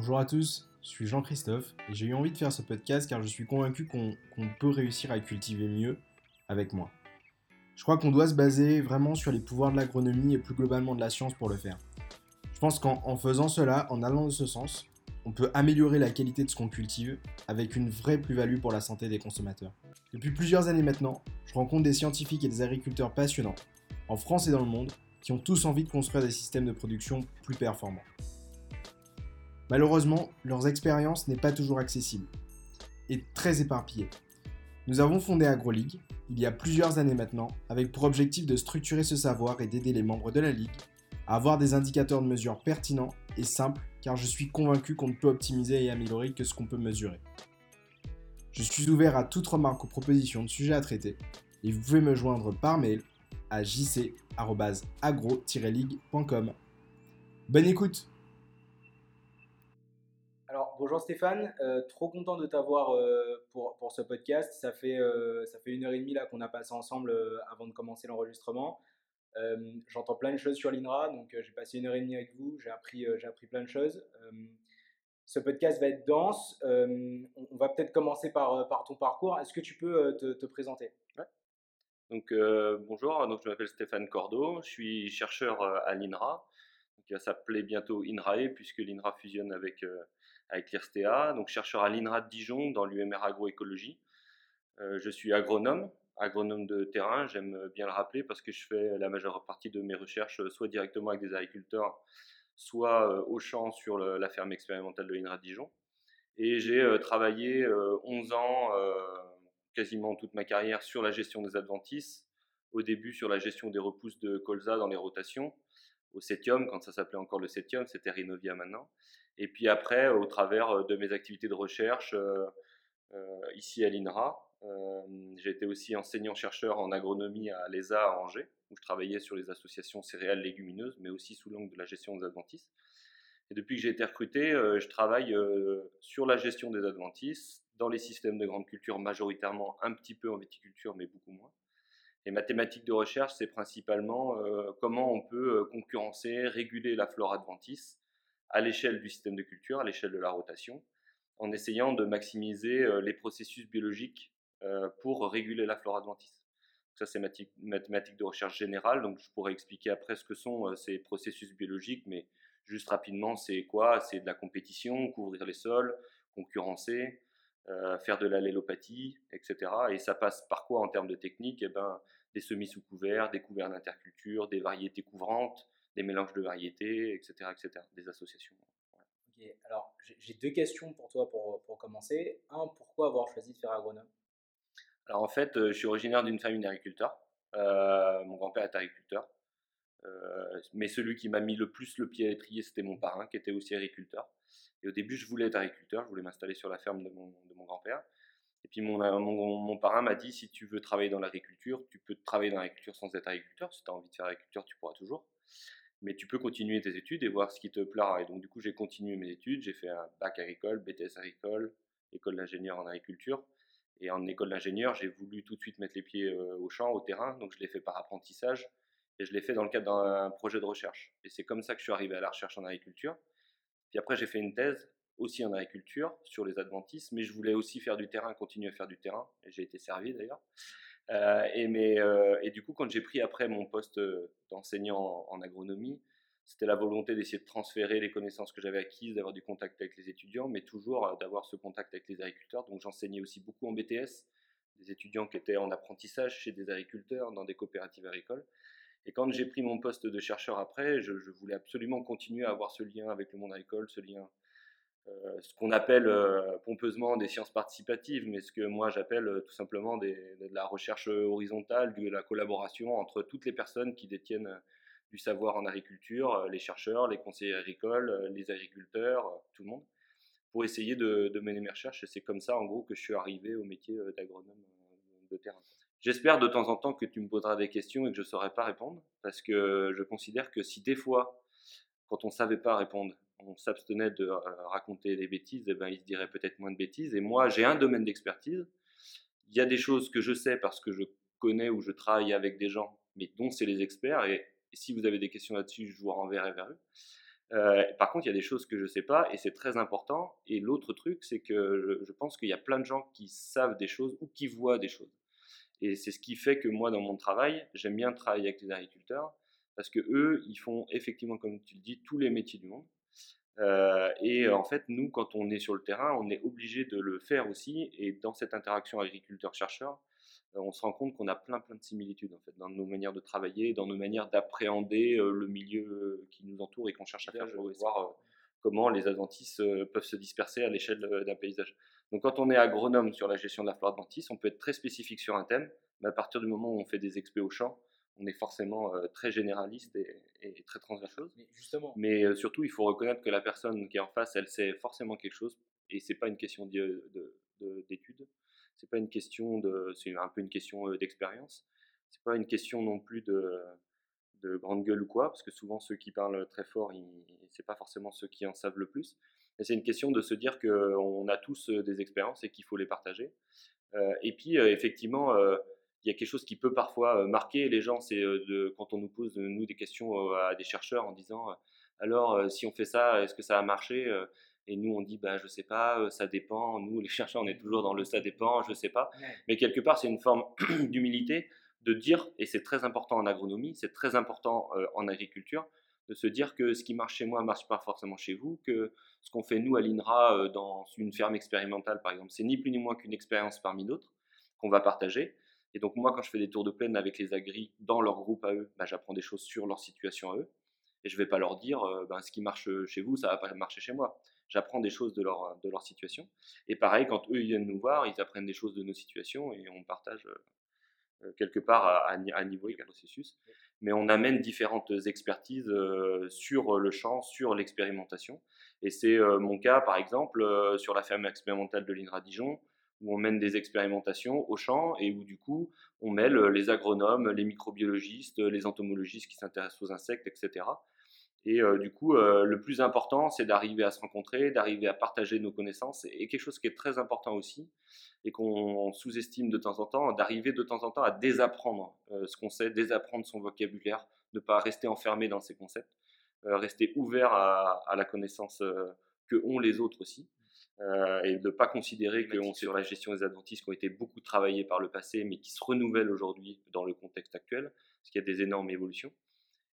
Bonjour à tous, je suis Jean-Christophe et j'ai eu envie de faire ce podcast car je suis convaincu qu'on peut réussir à cultiver mieux avec moi. Je crois qu'on doit se baser vraiment sur les pouvoirs de l'agronomie et plus globalement de la science pour le faire. Je pense qu'en faisant cela, en allant dans ce sens, on peut améliorer la qualité de ce qu'on cultive avec une vraie plus-value pour la santé des consommateurs. Depuis plusieurs années maintenant, je rencontre des scientifiques et des agriculteurs passionnants, en France et dans le monde, qui ont tous envie de construire des systèmes de production plus performants. Malheureusement, leurs expériences n'est pas toujours accessible et très éparpillée. Nous avons fondé AgroLeague il y a plusieurs années maintenant avec pour objectif de structurer ce savoir et d'aider les membres de la Ligue à avoir des indicateurs de mesure pertinents et simples car je suis convaincu qu'on ne peut optimiser et améliorer que ce qu'on peut mesurer. Je suis ouvert à toute remarque ou proposition de sujets à traiter et vous pouvez me joindre par mail à jc.agro-league.com. Bonne écoute bonjour Stéphane, euh, trop content de t'avoir euh, pour, pour, ce podcast. Ça fait, euh, ça fait une heure et demie là qu'on a passé ensemble avant de commencer l'enregistrement. J'entends plein de choses sur l'INRA, donc j'ai passé une heure et demie avec vous, j'ai appris, appris plein de choses. ce podcast va être dense. on va peut-être commencer par, par ton parcours. Est-ce que tu peux te, te présenter? Donc bonjour, donc je m'appelle Stéphane Cordeau, je suis chercheur à l'INRA. Va s'appeler bientôt INRAE puisque l'INRA fusionne avec, avec l'IRSTEA. Donc chercheur à l'INRA de Dijon dans l'UMR agroécologie. je suis agronome, agronome de terrain, j'aime bien le rappeler parce que je fais la majeure partie de mes recherches soit directement avec des agriculteurs, soit au champ sur la ferme expérimentale de l'INRA de Dijon. Et j'ai travaillé 11 ans quasiment toute ma carrière sur la gestion des adventices, au début sur la gestion des repousses de colza dans les rotations, au septième, quand ça s'appelait encore le septième, c'était Rinovia maintenant. Et puis après, au travers euh, de mes activités de recherche euh, euh, ici à l'INRA, j'ai été aussi enseignant-chercheur en agronomie à l'ESA à Angers, où je travaillais sur les associations céréales légumineuses, mais aussi sous l'angle de la gestion des adventices. Et depuis que j'ai été recruté, je travaille sur la gestion des adventices, dans les systèmes de grande culture, majoritairement un petit peu en viticulture, mais beaucoup moins. Et ma thématique de recherche, c'est principalement comment on peut concurrencer, réguler la flore adventice à l'échelle du système de culture, à l'échelle de la rotation, en essayant de maximiser euh, les processus biologiques pour réguler la flore adventice. Ça, c'est ma, thématique de recherche générale, donc je pourrais expliquer après ce que sont ces processus biologiques, mais juste rapidement, c'est quoi? C'est de la compétition, couvrir les sols, concurrencer, euh, faire de l'allélopathie, etc. Et ça passe par quoi en termes de technique eh ben, Des semis sous couvert, des couverts d'interculture, des variétés couvrantes, des mélanges de variétés, etc. etc. des associations. Ok, alors j'ai deux questions pour toi pour, pour, commencer. Un, pourquoi avoir choisi de faire agronome? Alors en fait, euh, je suis originaire d'une famille d'agriculteurs. Euh, mon grand-père est agriculteur. mais celui qui m'a mis le plus le pied à l'étrier, c'était mon parrain, qui était aussi agriculteur. Et au début, je voulais être agriculteur, je voulais m'installer sur la ferme de mon, grand-père. Et puis mon, mon, parrain m'a dit, si tu veux travailler dans l'agriculture, tu peux travailler dans l'agriculture sans être agriculteur. Si tu as envie de faire agriculture, tu pourras toujours. Mais tu peux continuer tes études et voir ce qui te plaira. Et donc du coup, j'ai continué mes études. J'ai fait un bac agricole, BTS agricole, école d'ingénieur en agriculture. Et en école d'ingénieur, j'ai voulu tout de suite mettre les pieds euh, au champ, au terrain. Donc je l'ai fait par apprentissage. Et je l'ai fait dans le cadre d'un projet de recherche. Et c'est comme ça que je suis arrivé à la recherche en agriculture. Puis après, j'ai fait une thèse aussi en agriculture sur les adventistes, mais je voulais aussi faire du terrain, continuer à faire du terrain, et j'ai été servi d'ailleurs. Euh, et, euh, et, du coup, quand j'ai pris après mon poste d'enseignant en, agronomie, c'était la volonté d'essayer de transférer les connaissances que j'avais acquises, d'avoir du contact avec les étudiants, mais toujours euh, d'avoir ce contact avec les agriculteurs. Donc j'enseignais aussi beaucoup en BTS, des étudiants qui étaient en apprentissage chez des agriculteurs, dans des coopératives agricoles. Et quand j'ai pris mon poste de chercheur après, je, voulais absolument continuer à avoir ce lien avec le monde agricole, ce lien, euh, ce qu'on appelle euh, pompeusement des sciences participatives, mais ce que moi j'appelle euh, tout simplement de la recherche horizontale, de la collaboration entre toutes les personnes qui détiennent du savoir en agriculture, les chercheurs, les conseillers agricoles, les agriculteurs, tout le monde, pour essayer de, de mener mes recherches. Et c'est comme ça, en gros, que je suis arrivé au métier d'agronome de terrain. J'espère de temps en temps que tu me poseras des questions et que je ne saurai pas répondre, parce que je considère que si des fois, quand on ne savait pas répondre, on s'abstenait de euh, raconter des bêtises, eh ben, il se dirait peut-être moins de bêtises. Et moi, j'ai un domaine d'expertise. Il y a des choses que je sais parce que je connais ou je travaille avec des gens, mais dont c'est les experts. Et, si vous avez des questions là-dessus, je vous renverrai vers eux. par contre, il y a des choses que je ne sais pas et c'est très important. Et l'autre truc, c'est que je, pense qu'il y a plein de gens qui savent des choses ou qui voient des choses. Et c'est ce qui fait que moi, dans mon travail, j'aime bien travailler avec les agriculteurs parce que eux, ils font effectivement, comme tu le dis, tous les métiers du monde. Euh, et en fait, nous, quand on est sur le terrain, on est obligé de le faire aussi. Et dans cette interaction agriculteur-chercheur, euh, on se rend compte qu'on a plein, plein de similitudes en fait, dans nos manières de travailler, dans nos manières d'appréhender euh, le milieu qui nous entoure et qu'on cherche à faire. Je veux voir comment les adventices peuvent se disperser à l'échelle d'un paysage. Donc, quand on est agronome sur la gestion de la flore adventice, on peut être très spécifique sur un thème, mais à partir du moment où on fait des expés au champ, on est forcément très généraliste et, très transversal. Mais, justement. mais surtout, il faut reconnaître que la personne qui est en face, elle sait forcément quelque chose, et c'est pas une question d'études, c'est pas une question de, c'est un peu une question d'expérience. C'est pas une question non plus de, de grande gueule ou quoi, parce que souvent ceux qui parlent très fort, c'est pas forcément ceux qui en savent le plus. Mais c'est une question de se dire qu'on a tous des expériences et qu'il faut les partager. et puis effectivement il y a quelque chose qui peut parfois marquer les gens, c'est de, quand on nous pose nous des questions à des chercheurs en disant alors si on fait ça, est-ce que ça a marché Et nous on dit bah je sais pas, ça dépend. Nous les chercheurs on est toujours dans le ça dépend, je sais pas. Mais quelque part c'est une forme d'humilité de dire et c'est très important en agronomie, c'est très important en agriculture de se dire que ce qui marche chez moi marche pas forcément chez vous, que ce qu'on fait nous à l'INRA dans une ferme expérimentale par exemple, c'est ni plus ni moins qu'une expérience parmi d'autres qu'on va partager et donc moi, quand je fais des tours de plaine avec les agris dans leur groupe à eux, bah, j'apprends des choses sur leur situation à eux. Et je ne vais pas leur dire, euh, ben, ce qui marche chez vous, ça ne va pas marcher chez moi. J'apprends des choses de leur, de leur situation. Et pareil, quand eux ils viennent nous voir, ils apprennent des choses de nos situations et on partage euh, euh, quelque part à, à, niveau égal processus. Mais on amène différentes expertises sur le champ, sur l'expérimentation. Et c'est mon cas, par exemple, sur la ferme expérimentale de l'INRA Dijon où on mène des expérimentations au champ et où du coup on mêle les agronomes, les microbiologistes, les entomologistes qui s'intéressent aux insectes, etc. Et euh, du coup, euh, le plus important, c'est d'arriver à se rencontrer, d'arriver à partager nos connaissances. Et, quelque chose qui est très important aussi, et qu'on sous-estime de temps en temps, d'arriver de temps en temps à désapprendre euh, ce qu'on sait, désapprendre son vocabulaire, ne pas rester enfermé dans ses concepts, rester ouvert à, à la connaissance que ont les autres aussi. Euh, et de ne pas considérer qu'on est sur la gestion des adventistes qui ont été beaucoup travaillés par le passé, mais qui se renouvellent aujourd'hui dans le contexte actuel, parce qu'il y a des énormes évolutions.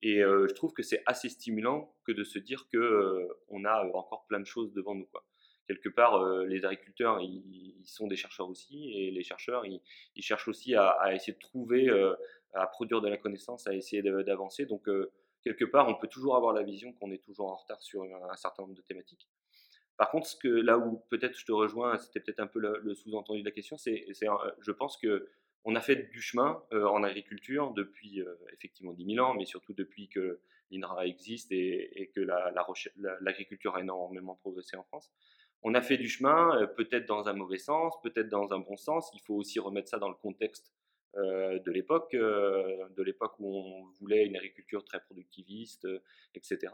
Et euh, je trouve que c'est assez stimulant que de se dire qu'on euh, on a encore plein de choses devant nous. Quoi. Quelque part, les agriculteurs, ils, sont des chercheurs aussi, et les chercheurs, ils, cherchent aussi à, à, essayer de trouver, à produire de la connaissance, à essayer d'avancer. Donc, quelque part, on peut toujours avoir la vision qu'on est toujours en retard sur un certain nombre de thématiques. Par contre, ce que, là où peut-être je te rejoins, c'était peut-être un peu le, sous-entendu de la question, c'est, je pense que on a fait du chemin euh, en agriculture depuis euh, effectivement 10 000 ans, mais surtout depuis que l'INRA existe et, que l'agriculture a énormément progressé en France. On a fait du chemin, euh, peut-être dans un mauvais sens, peut-être dans un bon sens. Il faut aussi remettre ça dans le contexte de l'époque, de l'époque où on voulait une agriculture très productiviste, etc.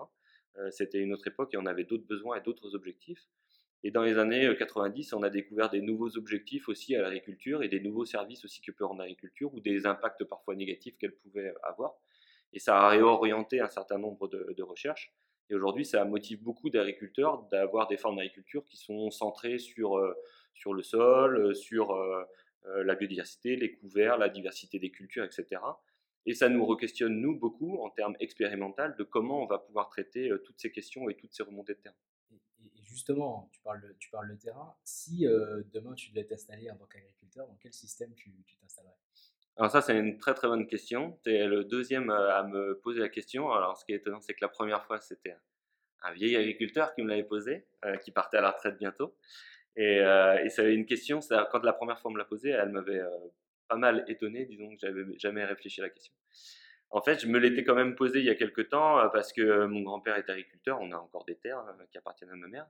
Euh, c'était une autre époque et on avait d'autres besoins et d'autres objectifs. Et dans les années 90, euh, on a découvert des nouveaux objectifs aussi à l'agriculture et des nouveaux services aussi que peut rendre l'agriculture ou des impacts parfois négatifs qu'elle pouvait avoir. Et ça a réorienté un certain nombre de, recherches. Et aujourd'hui, ça motive beaucoup d'agriculteurs d'avoir des formes d'agriculture qui sont centrées sur, euh, sur le sol, sur la biodiversité, les couverts, la diversité des cultures, etc. Et ça nous re-questionne, nous, beaucoup, en termes expérimentaux, de comment on va pouvoir traiter euh, toutes ces questions et toutes ces remontées de terrain. Et, justement, tu parles, de, tu parles de terrain. Si euh, demain tu devais t'installer en tant qu'agriculteur, dans quel système tu, t'installerais? Alors ça, c'est une très très bonne question. Tu es le deuxième euh, à me poser la question. Alors ce qui est étonnant, c'est que la première fois, c'était un vieil agriculteur qui me l'avait posé, qui partait à la retraite bientôt. Et, et c'est une question, quand la première fois on me l'a posée, elle m'avait pas mal étonné, disons que j'avais jamais réfléchi à la question. En fait, je me l'étais quand même posé il y a quelques temps euh, parce que euh, mon grand-père est agriculteur, on a encore des terres euh, qui appartiennent à ma mère.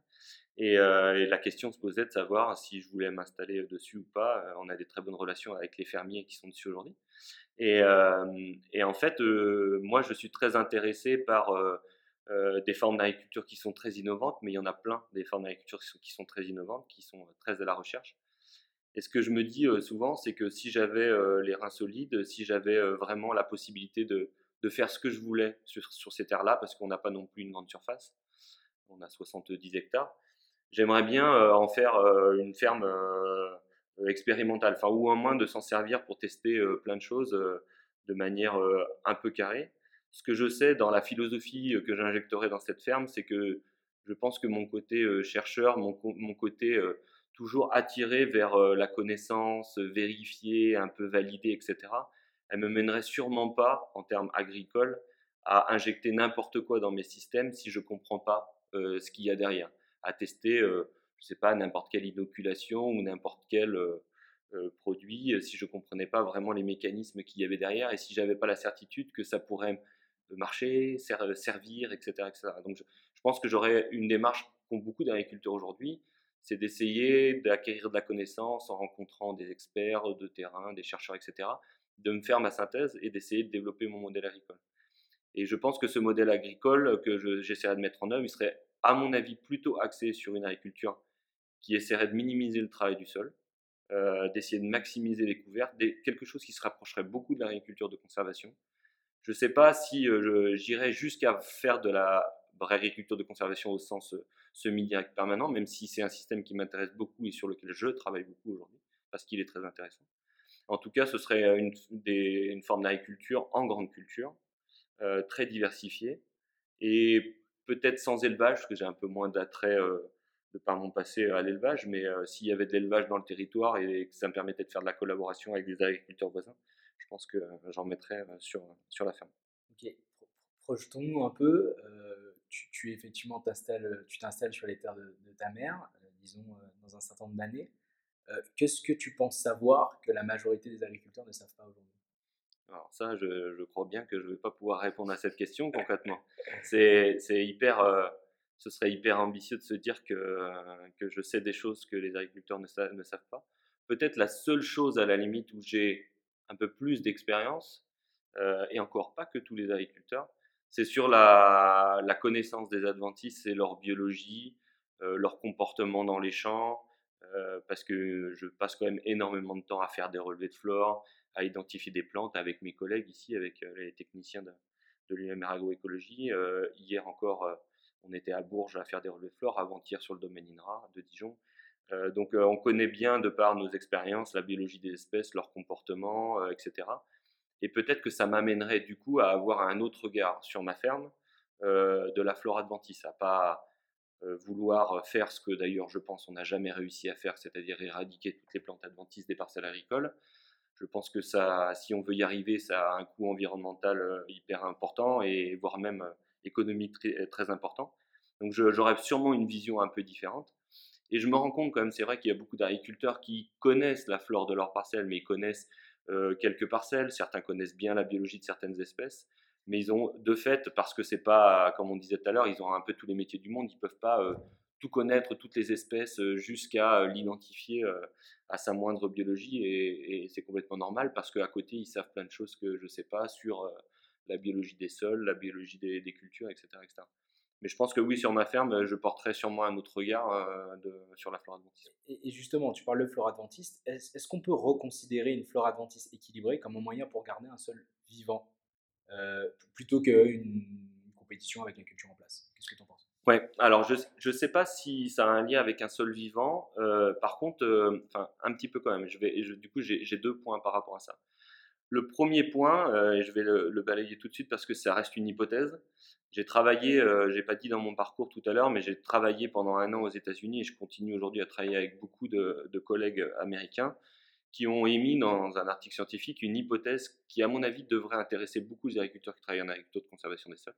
Et, la question se posait de savoir si je voulais m'installer dessus ou pas. On a des très bonnes relations avec les fermiers qui sont dessus aujourd'hui. Et, et, en fait, moi, je suis très intéressé par des formes d'agriculture qui sont très innovantes, mais il y en a plein des formes d'agriculture qui sont très innovantes, qui sont très à la recherche. Et ce que je me dis souvent, c'est que si j'avais les reins solides, si j'avais vraiment la possibilité de, faire ce que je voulais sur, ces terres-là, parce qu'on n'a pas non plus une grande surface. On a 70 hectares. J'aimerais bien en faire une ferme expérimentale, enfin, ou au moins de s'en servir pour tester plein de choses de manière un peu carrée. Ce que je sais dans la philosophie que j'injecterai dans cette ferme, c'est que je pense que mon côté chercheur, mon côté toujours attiré vers la connaissance, vérifier, un peu valider, etc., elle me mènerait sûrement pas, en termes agricoles, à injecter n'importe quoi dans mes systèmes si je comprends pas ce qu'il y a derrière. À tester, je sais pas, n'importe quelle inoculation ou n'importe quel produit si je comprenais pas vraiment les mécanismes qu'il y avait derrière et si j'avais pas la certitude que ça pourrait marcher, servir, etc. Donc je, je pense que j'aurais une démarche qu'ont beaucoup d'agriculteurs aujourd'hui, c'est d'essayer d'acquérir de la connaissance en rencontrant des experts de terrain, des chercheurs, etc., de me faire ma synthèse et d'essayer de développer mon modèle agricole. Et je pense que ce modèle agricole que j'essaierai de mettre en œuvre, il serait, à mon avis, plutôt axé sur une agriculture qui essaierait de minimiser le travail du sol, euh, d'essayer de maximiser les couverts, quelque chose qui se rapprocherait beaucoup de l'agriculture de conservation. Je ne sais pas si euh, j'irais jusqu'à faire de la agriculture de conservation au sens euh, semi-direct permanent, même si c'est un système qui m'intéresse beaucoup et sur lequel je travaille beaucoup aujourd'hui, parce qu'il est très intéressant. En tout cas, ce serait une, une forme d'agriculture en grande culture, euh, très diversifiée, et peut-être sans élevage, parce que j'ai un peu moins d'attrait euh, de par mon passé à l'élevage, mais s'il y avait de l'élevage dans le territoire et que ça me permettait de faire de la collaboration avec des agriculteurs voisins, je pense que j'en mettrais sur, sur la ferme. Ok, projetons-nous un peu tu, effectivement t'installes, tu t'installes sur les terres de, ta mère, euh, disons euh, dans un certain nombre d'années. Euh, qu'est-ce que tu penses savoir que la majorité des agriculteurs ne savent pas aujourd'hui? Alors ça, je, crois bien que je ne vais pas pouvoir répondre à cette question concrètement. C'est, hyper, ce serait hyper ambitieux de se dire que, que je sais des choses que les agriculteurs ne, savent, ne savent pas. Peut-être la seule chose à la limite où j'ai un peu plus d'expérience, et encore pas que tous les agriculteurs, c'est sur la, connaissance des adventistes et leur biologie, euh, leur comportement dans les champs, euh, parce que je passe quand même énormément de temps à faire des relevés de flore, à identifier des plantes avec mes collègues ici, avec euh, les techniciens de, de l'UMR Agroécologie. hier encore, on était à Bourges à faire des relevés de flore, avant-hier sur le domaine INRA de Dijon. donc on connaît bien, de par nos expériences, la biologie des espèces, leur comportement, etc. Et peut-être que ça m'amènerait du coup à avoir un autre regard sur ma ferme euh, de la flore adventice, à pas euh, vouloir faire ce que d'ailleurs je pense on n'a jamais réussi à faire, c'est-à-dire éradiquer toutes les plantes adventices des parcelles agricoles. Je pense que ça, si on veut y arriver, ça a un coût environnemental euh, hyper important et voire même économique très, important. Donc j'aurais sûrement une vision un peu différente. Et je me rends compte quand même, c'est vrai qu'il y a beaucoup d'agriculteurs qui connaissent la flore de leur parcelle, mais ils connaissent euh, quelques parcelles. Certains connaissent bien la biologie de certaines espèces, mais ils ont de fait, parce que c'est pas, comme on disait tout à l'heure, ils ont un peu tous les métiers du monde, ils peuvent pas euh, tout connaître, toutes les espèces, euh, jusqu'à l'identifier à sa moindre biologie, et, c'est complètement normal parce qu'à côté, ils savent plein de choses que je sais pas sur la biologie des sols, la biologie des, cultures, etc. Mais je pense que oui, sur ma ferme, je porterai sûrement un autre regard euh, de, sur la flore adventiste. Et, justement, tu parles de flore adventiste. Est-ce qu'on peut reconsidérer une flore adventiste équilibrée comme un moyen pour garder un sol vivant euh, plutôt qu'une compétition avec la culture en place? Qu'est-ce que tu en penses? Ouais, alors je ne sais pas si ça a un lien avec un sol vivant. Euh, par contre, enfin un petit peu quand même. Je vais, du coup, j'ai deux points par rapport à ça. Le premier point, et je vais le, le, balayer tout de suite parce que ça reste une hypothèse, j'ai travaillé, euh, j'ai pas dit dans mon parcours tout à l'heure, mais j'ai travaillé pendant un an aux États-Unis et je continue aujourd'hui à travailler avec beaucoup de, collègues américains qui ont émis dans un article scientifique une hypothèse qui, à mon avis, devrait intéresser beaucoup les agriculteurs qui travaillent en agriculture de conservation des sols,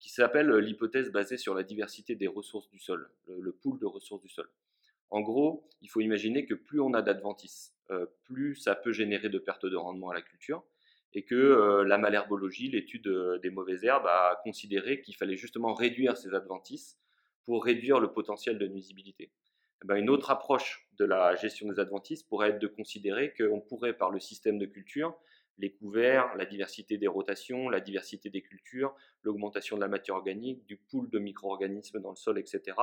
qui s'appelle l'hypothèse basée sur la diversité des ressources du sol, le, pool de ressources du sol. En gros, il faut imaginer que plus on a d'adventices, euh, plus ça peut générer de pertes de rendement à la culture, et que euh, la malherbologie, l'étude euh, des mauvaises herbes, a considéré qu'il fallait justement réduire ces adventices pour réduire le potentiel de nuisibilité. Eh ben, une autre approche de la gestion des adventices pourrait être de considérer qu'on pourrait, par le système de culture, les couverts, la diversité des rotations, la diversité des cultures, l'augmentation de la matière organique, du pool de micro-organismes dans le sol, etc.,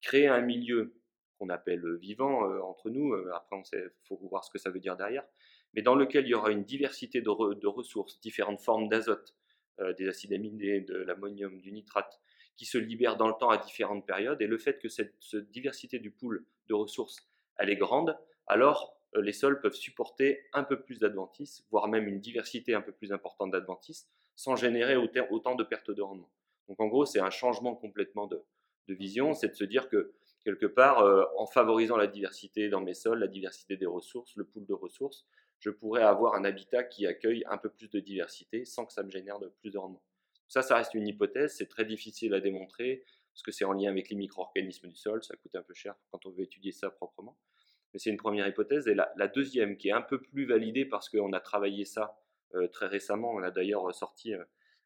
créer un milieu qu'on appelle vivant euh, entre nous, après il faut voir ce que ça veut dire derrière, mais dans lequel il y aura une diversité de, de ressources, différentes formes d'azote, euh, des acides aminés, de l'ammonium, du nitrate, qui se libèrent dans le temps à différentes périodes. Et le fait que cette, diversité du pool de ressources, elle est grande, alors euh, les sols peuvent supporter un peu plus d'adventices, voire même une diversité un peu plus importante d'adventices, sans générer autant de pertes de rendement. Donc en gros, c'est un changement complètement de, vision, c'est de se dire que quelque part, euh, en favorisant la diversité dans mes sols, la diversité des ressources, le pool de ressources, je pourrais avoir un habitat qui accueille un peu plus de diversité sans que ça me génère de plus de rendement. Ça, ça reste une hypothèse, c'est très difficile à démontrer parce que c'est en lien avec les micro-organismes du sol, ça coûte un peu cher quand on veut étudier ça proprement. Mais c'est une première hypothèse. Et la, deuxième, qui est un peu plus validée parce qu'on a travaillé ça euh, très récemment, on a d'ailleurs sorti euh,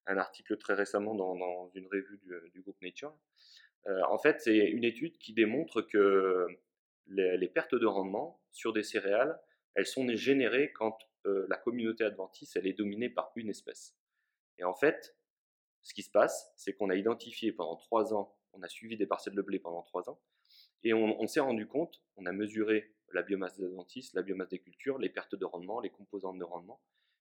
un article très récemment dans, une revue du, groupe Nature. Euh, en fait, c'est une étude qui démontre que les, pertes de rendement sur des céréales, elles sont générées quand la communauté adventice, elle est dominée par une espèce. Et en fait, ce qui se passe, c'est qu'on a identifié pendant trois ans, on a suivi des parcelles de blé pendant trois ans, et on, s'est rendu compte, on a mesuré la biomasse des adventices, la biomasse des cultures, les pertes de rendement, les composantes de rendement,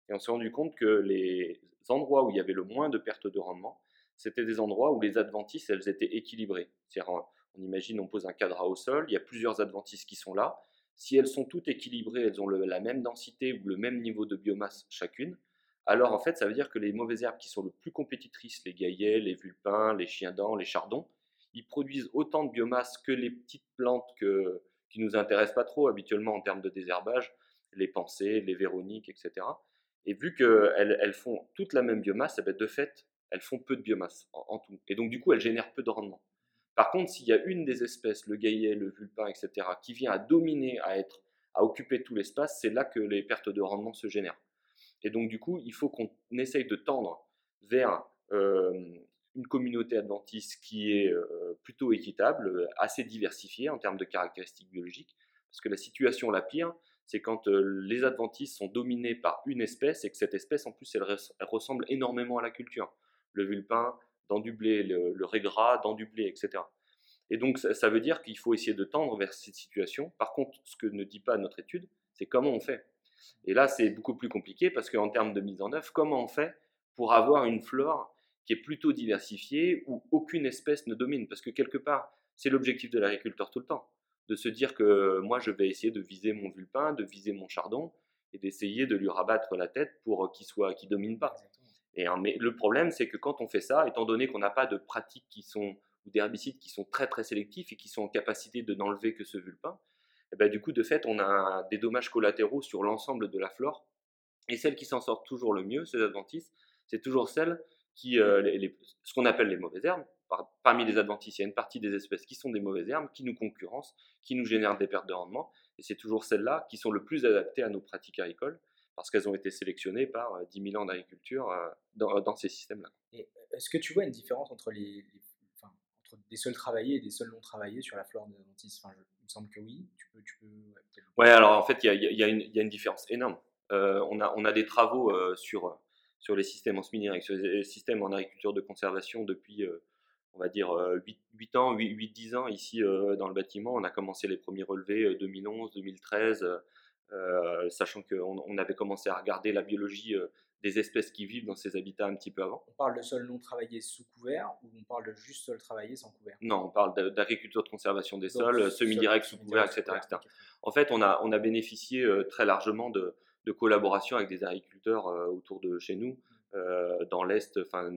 et on s'est rendu compte que les endroits où il y avait le moins de pertes de rendement, c'était des endroits où les adventices, elles étaient équilibrées. C'est-à-dire, on imagine, on pose un cadre au sol, il y a plusieurs adventices qui sont là. Si elles sont toutes équilibrées, elles ont la même densité ou le même niveau de biomasse chacune, alors en fait, ça veut dire que les mauvaises herbes qui sont le plus compétitrices, les gaillets, les vulpins, les chiens dents, les chardons, ils produisent autant de biomasse que les petites plantes que, qui nous intéressent pas trop habituellement en termes de désherbage, les pensées, les véroniques, etc. Et vu qu'elles elles font toute la même biomasse, eh ben, de fait, elles font peu de biomasse en, tout. Et donc du coup, elles génèrent peu de rendement. Par contre, s'il y a une des espèces, le gaillet, le vulpin, etc., qui vient à dominer, à être, à occuper tout l'espace, c'est là que les pertes de rendement se génèrent. Et donc, du coup, il faut qu'on essaye de tendre vers euh, une communauté adventiste qui est euh, plutôt équitable, assez diversifiée en termes de caractéristiques biologiques. Parce que la situation la pire, c'est quand euh, les adventistes sont dominés par une espèce et que cette espèce, en plus, elle, ressemble énormément à la culture. Le vulpin dans du blé, le, le régras dans du blé, etc. Et donc, ça, veut dire qu'il faut essayer de tendre vers cette situation. Par contre, ce que ne dit pas notre étude, c'est comment on fait. Et là, c'est beaucoup plus compliqué parce qu'en termes de mise en œuvre, comment on fait pour avoir une flore qui est plutôt diversifiée où aucune espèce ne domine? Parce que quelque part, c'est l'objectif de l'agriculteur tout le temps, de se dire que moi, je vais essayer de viser mon vulpin, de viser mon chardon et d'essayer de lui rabattre la tête pour qu'il soit, qu'il domine pas. Et, mais le problème, c'est que quand on fait ça, étant donné qu'on n'a pas de pratiques qui sont ou d'herbicides qui sont très très sélectifs et qui sont en capacité de n'enlever que ce vulpin, et ben, du coup, de fait, on a des dommages collatéraux sur l'ensemble de la flore. Et celles qui s'en sortent toujours le mieux, ces adventices, c'est toujours celles qui, euh, les, ce qu'on appelle les mauvaises herbes. parmi les adventices, il y a une partie des espèces qui sont des mauvaises herbes, qui nous concurrencent, qui nous génèrent des pertes de rendement. Et c'est toujours celles-là qui sont le plus adaptées à nos pratiques agricoles, parce qu'elles ont été sélectionnées par 10 euh, 000 ans d'agriculture euh, dans, dans, ces systèmes-là. Est-ce que tu vois une différence entre les, des sols travaillés et des sols non travaillés sur la flore des adventices enfin, Il me semble que oui. Tu peux, tu peux, ouais, alors en fait, il y, y, y a, une différence énorme. Euh, on, a, on a des travaux euh, sur, sur les systèmes en semi sur les systèmes en agriculture de conservation depuis, euh, on va dire, 8, 8 ans, 8-10 ans ici dans le bâtiment. On a commencé les premiers relevés 2011, 2013. Sachant qu'on on avait commencé à regarder la biologie des espèces qui vivent dans ces habitats un petit peu avant. On parle de sol non travaillé sous couvert ou on parle de juste sol travaillé sans couvert? Non, on parle d'agriculture de conservation des sols, semi-direct, sous couvert, etc., En fait, on a, on a bénéficié euh, très largement de, de collaboration avec des agriculteurs euh, autour de chez nous. Euh, dans l'Est, enfin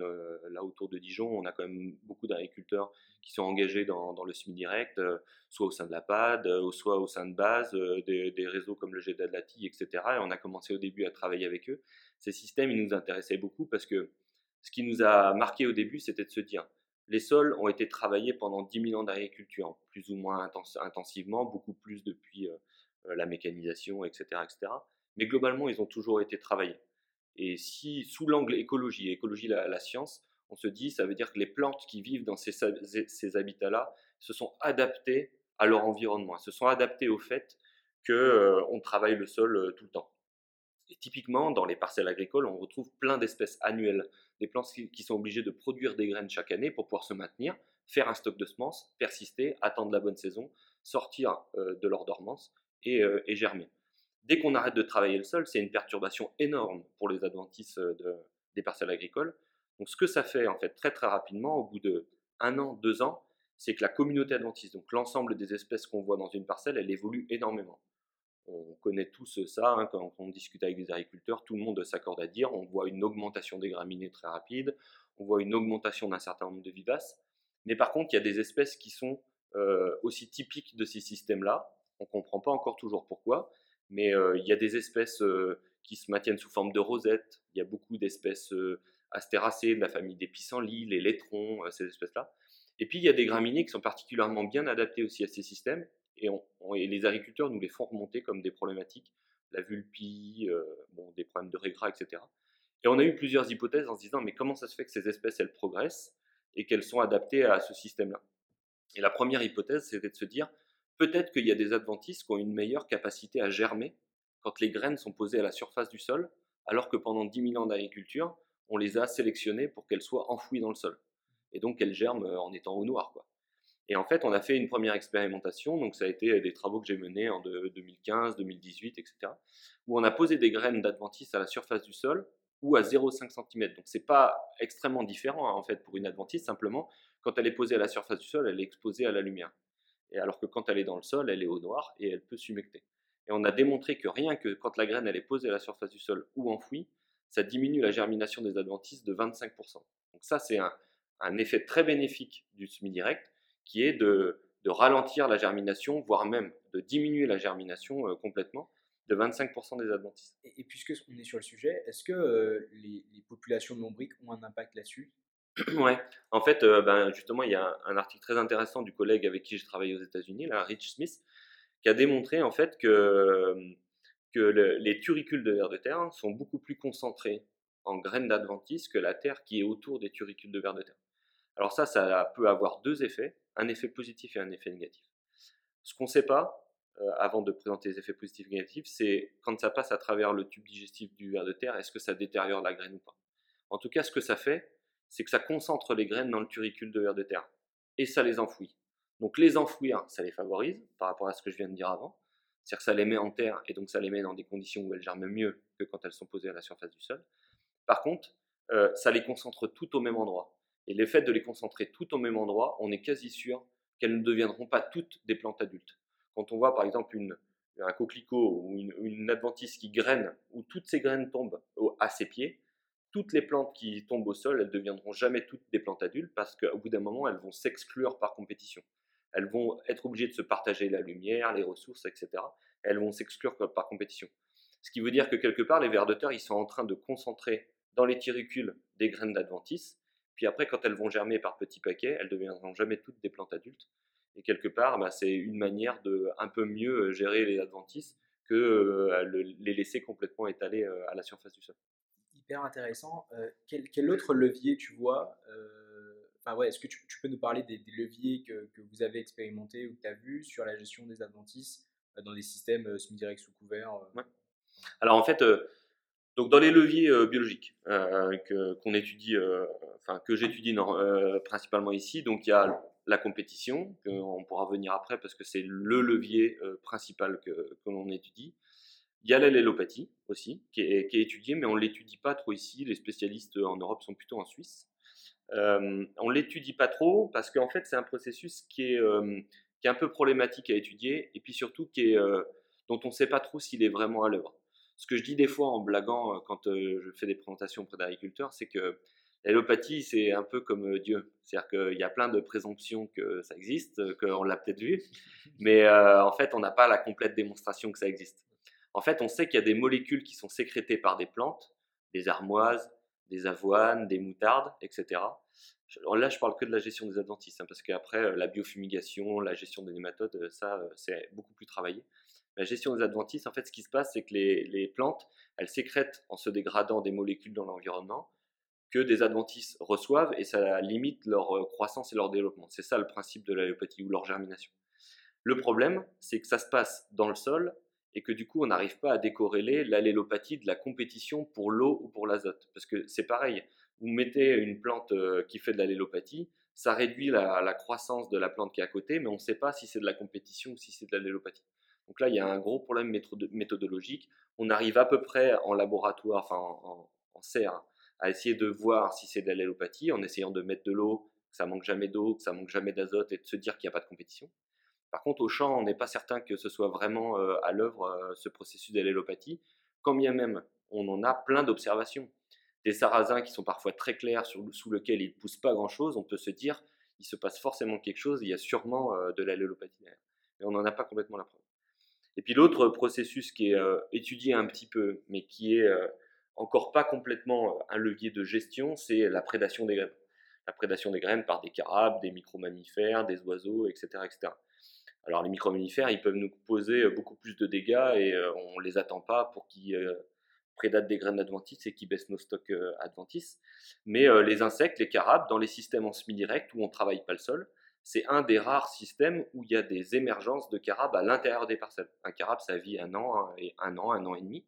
là autour de Dijon, on a quand même beaucoup d'agriculteurs qui sont engagés dans, le semi-direct, soit au sein de la PAD, soit au sein de base, des, des, réseaux comme le GEDADLATI, etc. Et on a commencé au début à travailler avec eux ces systèmes, ils nous intéressaient beaucoup parce que ce qui nous a marqué au début, c'était de se dire, les sols ont été travaillés pendant 10 000 ans d'agriculture, plus ou moins intensivement, beaucoup plus depuis euh, euh, la mécanisation, etc., etc. Mais globalement, ils ont toujours été travaillés. Et si, sous l'angle écologie, écologie la, la, science, on se dit, ça veut dire que les plantes qui vivent dans ces, habitats-là se sont adaptées à leur environnement, se sont adaptées au fait qu'on euh, travaille le sol tout le temps. Et typiquement, dans les parcelles agricoles, on retrouve plein d'espèces annuelles, des plantes qui sont obligées de produire des graines chaque année pour pouvoir se maintenir, faire un stock de semences, persister, attendre la bonne saison, sortir euh, de leur dormance et, euh, et, germer. Dès qu'on arrête de travailler le sol, c'est une perturbation énorme pour les adventices des parcelles agricoles. Donc ce que ça fait en fait très très rapidement, au bout de un an, deux ans, c'est que la communauté adventiste, donc l'ensemble des espèces qu'on voit dans une parcelle, elle évolue énormément. On connaît tous ça, hein, quand on discute avec des agriculteurs, tout le monde s'accorde à dire, on voit une augmentation des graminées très rapide, on voit une augmentation d'un certain nombre de vivaces, mais par contre, il y a des espèces qui sont euh, aussi typiques de ces systèmes-là, on ne comprend pas encore toujours pourquoi, mais euh, il y a des espèces euh, qui se maintiennent sous forme de rosette, il y a beaucoup d'espèces astéracées de la famille des pissenlits, les laitrons, ces espèces-là. Et puis il y a des graminées qui sont particulièrement bien adaptées aussi à ces systèmes, et, les agriculteurs nous les font remonter comme des problématiques, la vulpie, euh, bon, des problèmes de régras, etc. Et on a eu plusieurs hypothèses en se disant, mais comment ça se fait que ces espèces, elles progressent et qu'elles sont adaptées à ce système-là? Et la première hypothèse, c'était de se dire, peut-être qu'il y a des adventices qui ont une meilleure capacité à germer quand les graines sont posées à la surface du sol, alors que pendant 10 000 ans d'agriculture, on les a sélectionnées pour qu'elles soient enfouies dans le sol et donc elle germe euh, en étant au noir. Et en fait, on a fait une première expérimentation, donc ça a été des travaux que j'ai menés en 2015, 2018, etc., où on a posé des graines d'adventice à la surface du sol ou à 0,5 cm. Donc c'est pas extrêmement différent hein, en fait pour une adventice, simplement quand elle est posée à la surface du sol, elle est exposée à la lumière. Et alors que quand elle est dans le sol, elle est au noir et elle peut s'humecter. Et on a démontré que rien que quand la graine elle est posée à la surface du sol ou enfouie, ça diminue la germination des adventices de 25%. Donc ça c'est un, un effet très bénéfique du semi-direct qui est de, ralentir la germination, voire même de diminuer la germination euh, complètement de 25% des adventices. Et, puisque on est sur le sujet, est-ce que euh, les, populations de lombriques ont un impact là-dessus? Ouais, en fait, euh, ben, justement, il y a un, article très intéressant du collègue avec qui je travaille aux États-Unis, là, Rich Smith, qui a démontré en fait que, que les turicules de vers de terre sont beaucoup plus concentrés en graines d'adventice que la terre qui est autour des turicules de vers de terre. Alors ça, ça peut avoir deux effets, un effet positif et un effet négatif. Ce qu'on ne sait pas, euh, avant de présenter les effets positifs et négatifs, c'est quand ça passe à travers le tube digestif du ver de terre, est-ce que ça détériore la graine ou pas? En tout cas, ce que ça fait, c'est que ça concentre les graines dans le turicule de ver de terre et ça les enfouit. Donc les enfouir, ça les favorise par rapport à ce que je viens de dire avant. C'est-à-dire que ça les met en terre et donc ça les met dans des conditions où elles germent mieux que quand elles sont posées à la surface du sol. Par contre, euh, ça les concentre tout au même endroit. Et le fait de les concentrer toutes au même endroit, on est quasi sûr qu'elles ne deviendront pas toutes des plantes adultes. Quand on voit par exemple un coquelicot ou une, adventice qui graine, où toutes ces graines tombent à ses pieds, toutes les plantes qui tombent au sol, elles ne deviendront jamais toutes des plantes adultes parce qu'au bout d'un moment, elles vont s'exclure par compétition. Elles vont être obligées de se partager la lumière, les ressources, etc. Elles vont s'exclure par compétition. Ce qui veut dire que quelque part, les vers de terre, ils sont en train de concentrer dans les tiricules des graines d'adventice puis après, quand elles vont germer par petits paquets, elles ne deviendront jamais toutes des plantes adultes. Et quelque part, bah, c'est une manière de un peu mieux euh, gérer les adventices que euh, les laisser complètement étalés euh, à la surface du sol. Hyper intéressant. quel, autre levier tu vois Enfin ouais, est-ce que tu, peux nous parler des, leviers que, vous avez expérimentés ou que tu as vus sur la gestion des adventices dans des systèmes semi-directs sous couvert Alors en fait, donc dans les leviers euh, biologiques euh, qu'on étudie, euh, enfin que j'étudie principalement ici, donc il y a la compétition, qu'on pourra venir après parce que c'est le levier principal que, que l'on étudie. Il y a l'allélopathie aussi, qui est, qui est étudiée, mais on ne l'étudie pas trop ici. Les spécialistes en Europe sont plutôt en Suisse. On ne l'étudie pas trop parce qu'en fait, c'est un processus qui est, qui est un peu problématique à étudier et puis surtout qui est, dont on ne sait pas trop s'il est vraiment à l'œuvre. Ce que je dis des fois en blaguant euh, quand euh, je fais des présentations auprès d'agriculteurs, c'est que l'allopathie, c'est un peu comme euh, Dieu. C'est-à-dire qu'il y a plein de présomptions que ça existe, qu'on l'a peut-être vu, mais en fait, on n'a pas la complète démonstration que ça existe. En fait, on sait qu'il y a des molécules qui sont sécrétées par des plantes, des armoises, des avoines, des moutardes, etc. Là, je parle que de la gestion des adventices, hein, parce qu'après, la biofumigation, la gestion des nématodes, ça, c'est beaucoup plus travaillé la gestion des adventices, en fait, ce qui se passe, c'est que les, plantes, elles sécrètent en se dégradant des molécules dans l'environnement que des adventices reçoivent et ça limite leur euh, croissance et leur développement. C'est ça le principe de l'allopathie ou leur germination. Le problème, c'est que ça se passe dans le sol et que du coup, on n'arrive pas à décorréler l'allélopathie de la compétition pour l'eau ou pour l'azote. Parce que c'est pareil, vous mettez une plante euh, qui fait de l'allélopathie, ça réduit la, croissance de la plante qui est à côté, mais on ne sait pas si c'est de la compétition ou si c'est de l'allélopathie. Donc là, il y a un gros problème méthodologique. On arrive à peu près en laboratoire, enfin en, serre, à essayer de voir si c'est de l'allélopathie en essayant de mettre de l'eau, que ça manque jamais d'eau, que ça manque jamais d'azote et de se dire qu'il n'y a pas de compétition. Par contre, au champ, on n'est pas certain que ce soit vraiment euh, à l'œuvre euh, ce processus d'allélopathie, quand bien même on en a plein d'observations. Des sarrasins qui sont parfois très clairs, sous lequel il ne pousse pas grand-chose, on peut se dire il se passe forcément quelque chose, il y a sûrement euh, de l'allélopathie. Mais on n'en a pas complètement la preuve. Et puis l'autre processus qui est étudié un petit peu, mais qui est encore pas complètement un levier de gestion, c'est la prédation des graines. La prédation des graines par des carabes, des micro-mammifères, des oiseaux, etc., etc. Alors les micro-mammifères, ils peuvent nous poser beaucoup plus de dégâts et on ne les attend pas pour qu'ils prédatent des graines adventices et qui baissent nos stocks adventices. Mais les insectes, les carabes, dans les systèmes en semi-direct où on ne travaille pas le sol, c'est un des rares systèmes où il y a des émergences de carabes à l'intérieur des parcelles. Un carabe, ça vit un an, et un an, un an et demi,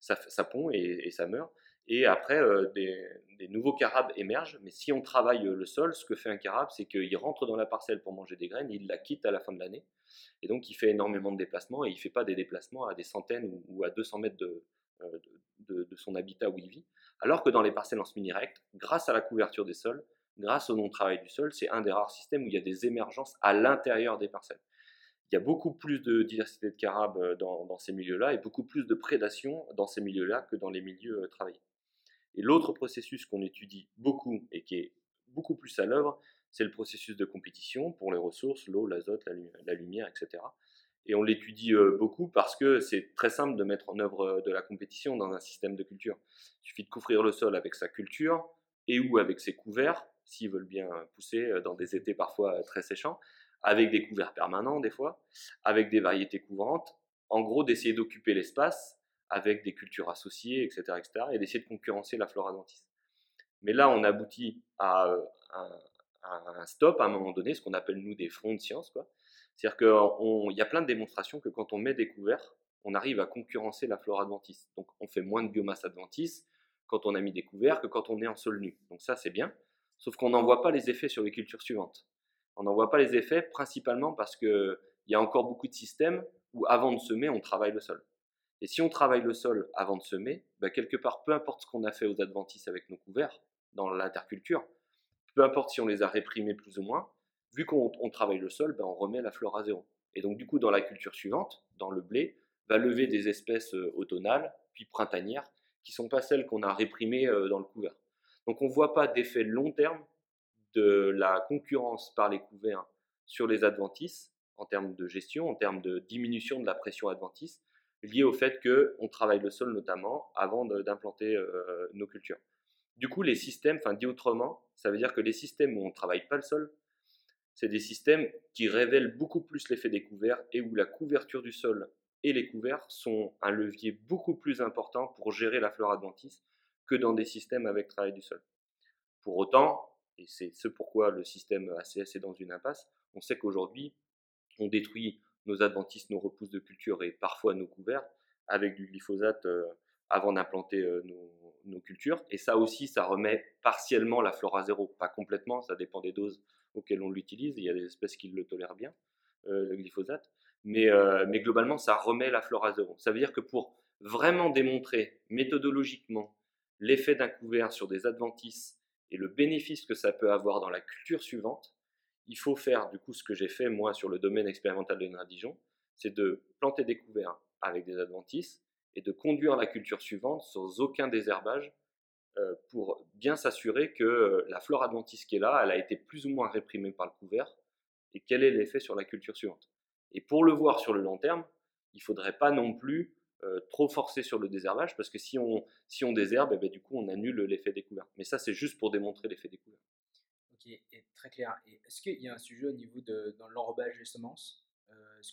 ça, ça pond et, ça meurt. Et après, des, nouveaux carabes émergent. Mais si on travaille le sol, ce que fait un carabe, c'est qu'il rentre dans la parcelle pour manger des graines, il la quitte à la fin de l'année. Et donc, il fait énormément de déplacements et il ne fait pas des déplacements à des centaines ou, à 200 mètres de, de, son habitat où il vit. Alors que dans les parcelles en semi-direct, grâce à la couverture des sols, grâce au non-travail du sol, c'est un des rares systèmes où il y a des émergences à l'intérieur des parcelles. Il y a beaucoup plus de diversité de carabes euh, dans, ces milieux-là et beaucoup plus de prédation dans ces milieux-là que dans les milieux euh, travaillés. Et l'autre processus qu'on étudie beaucoup et qui est beaucoup plus à l'œuvre, c'est le processus de compétition pour les ressources, l'eau, l'azote, la, lumière, etc. Et on l'étudie euh, beaucoup parce que c'est très simple de mettre en œuvre de la compétition dans un système de culture. Il suffit de couvrir le sol avec sa culture et ou avec ses couverts s'ils veulent bien pousser euh, dans des étés parfois euh, très séchants, avec des couverts permanents des fois, avec des variétés couvrantes, en gros d'essayer d'occuper l'espace avec des cultures associées, etc., etc., et d'essayer de concurrencer la flore adventice. Mais là, on aboutit à euh, un, stop à un moment donné, ce qu'on appelle nous des fronts de science. C'est-à-dire qu'il y a plein de démonstrations que quand on met des couverts, on arrive à concurrencer la flore adventice. Donc on fait moins de biomasse adventice quand on a mis des couverts que quand on est en sol nu. Donc ça, c'est bien. Sauf qu'on n'en voit pas les effets sur les cultures suivantes. On n'en voit pas les effets principalement parce qu'il y a encore beaucoup de systèmes où avant de semer, on travaille le sol. Et si on travaille le sol avant de semer, bah, quelque part, peu importe ce qu'on a fait aux adventices avec nos couverts dans l'interculture, peu importe si on les a réprimés plus ou moins, vu qu'on travaille le sol, bah, on remet la flore à zéro. Et donc du coup, dans la culture suivante, dans le blé, va lever des espèces euh, automnales, puis printanières, qui ne sont pas celles qu'on a réprimées euh, dans le couvert. Donc on ne voit pas d'effet long terme de la concurrence par les couverts sur les adventices en termes de gestion, en termes de diminution de la pression adventice, lié au fait qu'on travaille le sol notamment avant d'implanter euh, nos cultures. Du coup, les systèmes, enfin dit autrement, ça veut dire que les systèmes où on ne travaille pas le sol, c'est des systèmes qui révèlent beaucoup plus l'effet des couverts et où la couverture du sol et les couverts sont un levier beaucoup plus important pour gérer la flore adventice que dans des systèmes avec travail du sol. Pour autant, et c'est ce pourquoi le système ACS est dans une impasse, on sait qu'aujourd'hui, on détruit nos adventistes, nos repousses de culture et parfois nos couverts avec du glyphosate euh, avant d'implanter euh, nos, cultures. Et ça aussi, ça remet partiellement la flore à zéro. Pas complètement, ça dépend des doses auxquelles on l'utilise. Il y a des espèces qui le tolèrent bien, euh, le glyphosate. Mais, mais globalement, ça remet la flore à zéro. Ça veut dire que pour vraiment démontrer méthodologiquement l'effet d'un couvert sur des adventices et le bénéfice que ça peut avoir dans la culture suivante, il faut faire du coup ce que j'ai fait moi sur le domaine expérimental de Dijon, c'est de planter des couverts avec des adventices et de conduire la culture suivante sans aucun désherbage euh, pour bien s'assurer que euh, la flore adventice qui est là, elle a été plus ou moins réprimée par le couvert et quel est l'effet sur la culture suivante. Et pour le voir sur le long terme, il faudrait pas non plus euh, trop forcé sur le désherbage parce que si on, si on désherbe, eh ben, du coup, on annule l'effet découvert. Mais ça, c'est juste pour démontrer l'effet découvert. Ok, et très clair. est-ce qu'il y a un sujet au niveau de l'enrobage des semences? Euh, Est-ce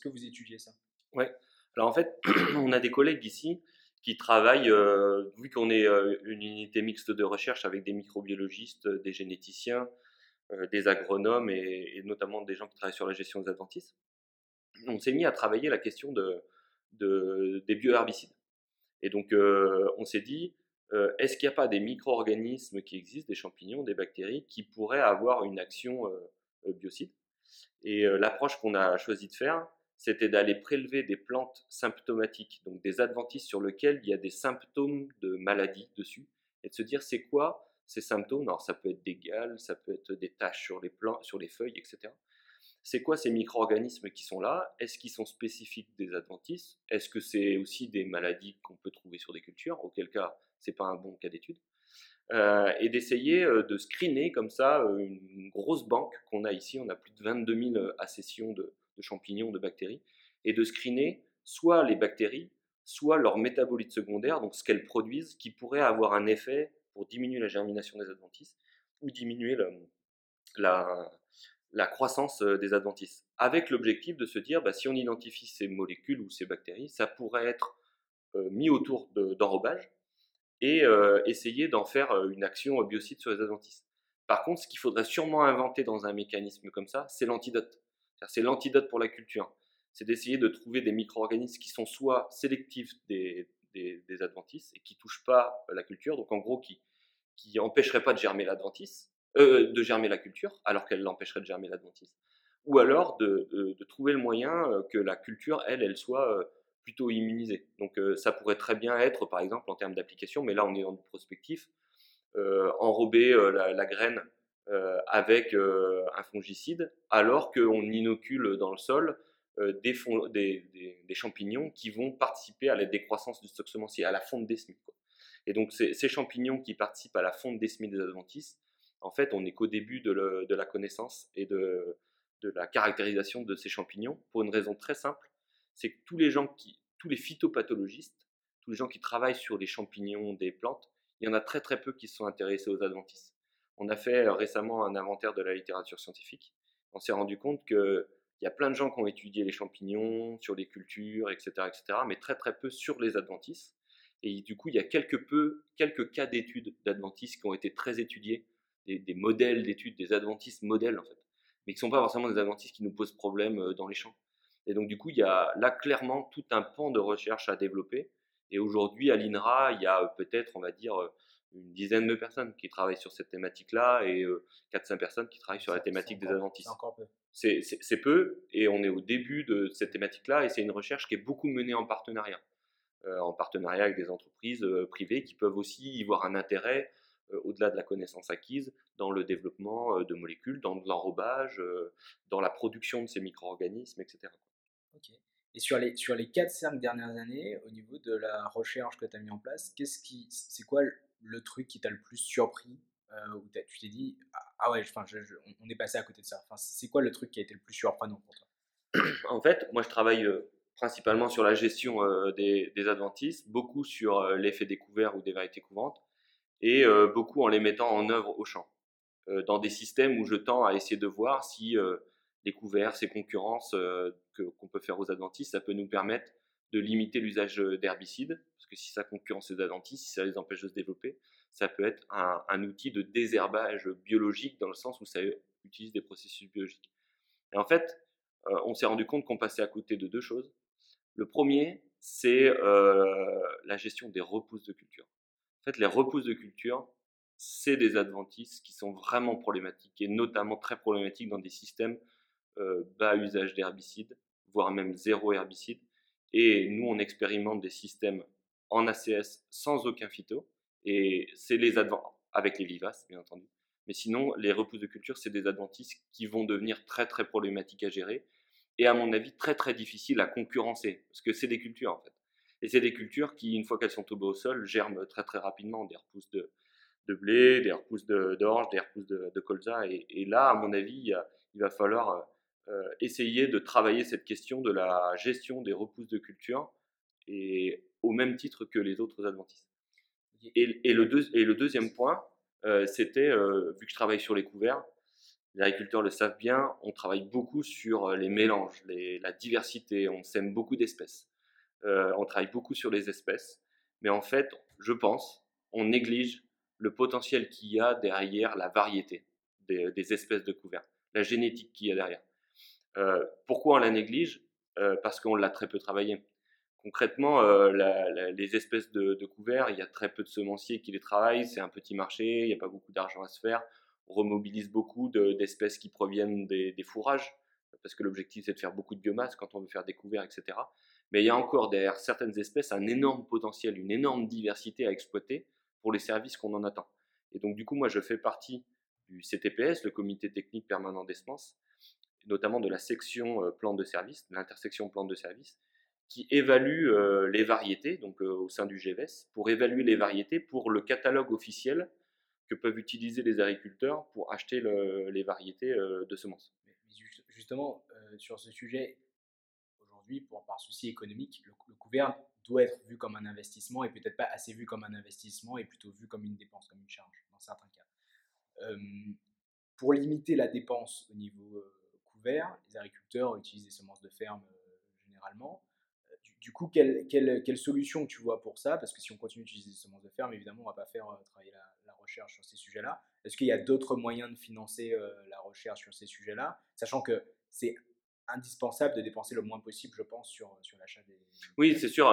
que, vous étudiez ça? Ouais. Alors en fait, on a des collègues ici qui travaillent, euh, vu qu'on est une unité mixte de recherche avec des microbiologistes, des généticiens, des agronomes et, notamment des gens qui travaillent sur la gestion des adventices. On s'est mis à travailler la question de, des bioherbicides. Et donc, euh, on s'est dit, euh, est-ce qu'il n'y a pas des micro-organismes qui existent, des champignons, des bactéries, qui pourraient avoir une action euh, biocide? Et l'approche qu'on a choisi de faire, c'était d'aller prélever des plantes symptomatiques, donc des adventices sur lesquels il y a des symptômes de maladie dessus, et de se dire c'est quoi ces symptômes? Alors ça peut être des gales, ça peut être des taches sur les, plants, sur les feuilles, etc. C'est quoi ces micro-organismes qui sont là? Est-ce qu'ils sont spécifiques des adventices? Est-ce que c'est aussi des maladies qu'on peut trouver sur des cultures? Auquel cas, c'est pas un bon cas d'étude. Euh, et d'essayer euh, de screener comme ça euh, une grosse banque qu'on a ici. On a plus de 22 000 accessions de, champignons, de bactéries, et de screener soit les bactéries, soit leurs métabolites secondaires, donc ce qu'elles produisent, qui pourrait avoir un effet pour diminuer la germination des adventices ou diminuer la, la, croissance des adventices. Avec l'objectif de se dire, bah, si on identifie ces molécules ou ces bactéries, ça pourrait être mis autour d'enrobage et euh, essayer d'en faire une action biocide sur les adventices. Par contre, ce qu'il faudrait sûrement inventer dans un mécanisme comme ça, c'est l'antidote. C'est l'antidote pour la culture. C'est d'essayer de trouver des micro-organismes qui sont soit sélectifs des, des, adventices et qui touchent pas la culture, donc en gros qui qui empêcherait pas de germer l'adventice, euh, de germer la culture, alors qu'elle l'empêcherait de germer l'adventice, ou alors de, de, trouver le moyen euh, que la culture, elle, elle soit euh, plutôt immunisée. Donc ça pourrait très bien être, par exemple, en termes d'application, mais là on est dans du prospectif, enrober la, la, graine avec un fongicide, alors qu'on inocule dans le sol des, champignons qui vont participer à la décroissance du stock semencier, à la fonte des semis. Et donc ces, champignons qui participent à la fonte des semis des adventices, en fait, on n'est qu'au début de, la connaissance et de, la caractérisation de ces champignons pour une raison très simple, c'est que tous les gens qui, tous les phytopathologistes, tous les gens qui travaillent sur les champignons des plantes, il y en a très très peu qui se sont intéressés aux adventices. On a fait récemment un inventaire de la littérature scientifique. On s'est rendu compte que il y a plein de gens qui ont étudié les champignons, sur les cultures, etc., etc., mais très très peu sur les adventices. Et du coup, il y a quelques, peu, quelques cas d'études d'adventistes qui ont été très étudiés, des, modèles d'études, des adventistes modèles en fait, mais qui ne sont pas forcément des adventistes qui nous posent problème euh, dans les champs. Et donc du coup, il y a là clairement tout un pan de recherche à développer. Et aujourd'hui, à l'INRA, il y a euh, peut-être, on va dire, euh, une dizaine de personnes qui travaillent sur cette thématique-là et 4-5 personnes qui travaillent sur la thématique des adventistes. C'est encore peu. C'est peu et on est au début de cette thématique-là et c'est une recherche qui est beaucoup menée en partenariat. Euh, en partenariat avec des entreprises euh, privées qui peuvent aussi y voir un intérêt euh, au-delà de la connaissance acquise dans le développement de molécules, dans l'enrobage, dans la production de ces micro-organismes, etc. Et sur les, sur les 4-5 dernières années, au niveau de la recherche que tu as mis en place, qu'est-ce c'est quoi le truc qui t'a le plus surpris où tu t'es dit ah, ah ouais, enfin, on est passé à côté de ça. Enfin, c'est quoi le truc qui a été le plus surprenant pour toi? En fait, moi je travaille principalement sur la gestion euh, des, adventistes, beaucoup sur euh, l'effet découvert ou des variétés couvantes, et euh, beaucoup en les mettant en œuvre au champ, dans des systèmes où je tends à essayer de voir si les couverts, ces concurrences qu'on peut faire aux adventistes, ça peut nous permettre de limiter l'usage d'herbicides, parce que si ça concurrence les adventistes, si ça les empêche de se développer, ça peut être un, outil de désherbage biologique dans le sens où ça utilise des processus biologiques. Et en fait, on s'est rendu compte qu'on passait à côté de deux choses. Le premier, c'est euh, la gestion des repousses de culture. En fait, les repousses de culture, c'est des adventices qui sont vraiment problématiques et notamment très problématiques dans des systèmes euh, bas usage d'herbicides, voire même zéro herbicide. Et nous, on expérimente des systèmes en ACS sans aucun phyto et c'est les adventices avec les vivaces, bien entendu. Mais sinon, les repousses de culture, c'est des adventices qui vont devenir très très problématiques à gérer et à mon avis très très difficile à concurrencer, parce que c'est des cultures en fait. Et c'est des cultures qui, une fois qu'elles sont tombées au sol, germent très très rapidement, des repousses de, blé, des repousses d'orge, des repousses de, de colza. Et, là, à mon avis, il va falloir euh, essayer de travailler cette question de la gestion des repousses de culture, et au même titre que les autres adventistes. Et, et, le, et le, deuxième point, euh, c'était, euh, vu que je travaille sur les couverts, les agriculteurs le savent bien, on travaille beaucoup sur euh, les mélanges, la diversité, on sème beaucoup d'espèces. Euh, on travaille beaucoup sur les espèces, mais en fait, je pense, on néglige le potentiel qu'il y a derrière la variété des, espèces de couverts, la génétique qu'il y a derrière. Euh, pourquoi on la néglige? Parce qu'on l'a très peu travaillé. Concrètement, les espèces de, de couverts, il y a très peu de semenciers qui les travaillent, c'est un petit marché, il n'y a pas beaucoup d'argent à se faire remobilise beaucoup d'espèces qui proviennent des, fourrages, parce que l'objectif c'est de faire beaucoup de biomasse quand on veut faire des couverts, etc. Mais il y a encore derrière certaines espèces un énorme potentiel, une énorme diversité à exploiter pour les services qu'on en attend. Et donc du coup, moi je fais partie du CTPS, le comité technique permanent d'espèces, notamment de la section euh, plan de service, l'intersection plan de service, qui évalue euh, les variétés, donc euh, au sein du GVS, pour évaluer les variétés pour le catalogue officiel que peuvent utiliser les agriculteurs pour acheter les variétés de semences. Justement, sur ce sujet, aujourd'hui, par souci économique, le, le, couvert doit être vu comme un investissement et peut-être pas assez vu comme un investissement et plutôt vu comme une dépense, comme une charge, dans certains cas. pour limiter la dépense au niveau les agriculteurs utilisent des semences de ferme généralement du coup, quelle, quelle, solution tu vois pour ça? Parce que si on continue d'utiliser des semences de ferme, évidemment, on ne va pas faire euh, travailler la, recherche sur ces sujets-là. Est-ce qu'il y a d'autres moyens de financer euh, la recherche sur ces sujets-là? Sachant que c'est indispensable de dépenser le moins possible, je pense, sur, sur l'achat des... Oui, c'est sûr.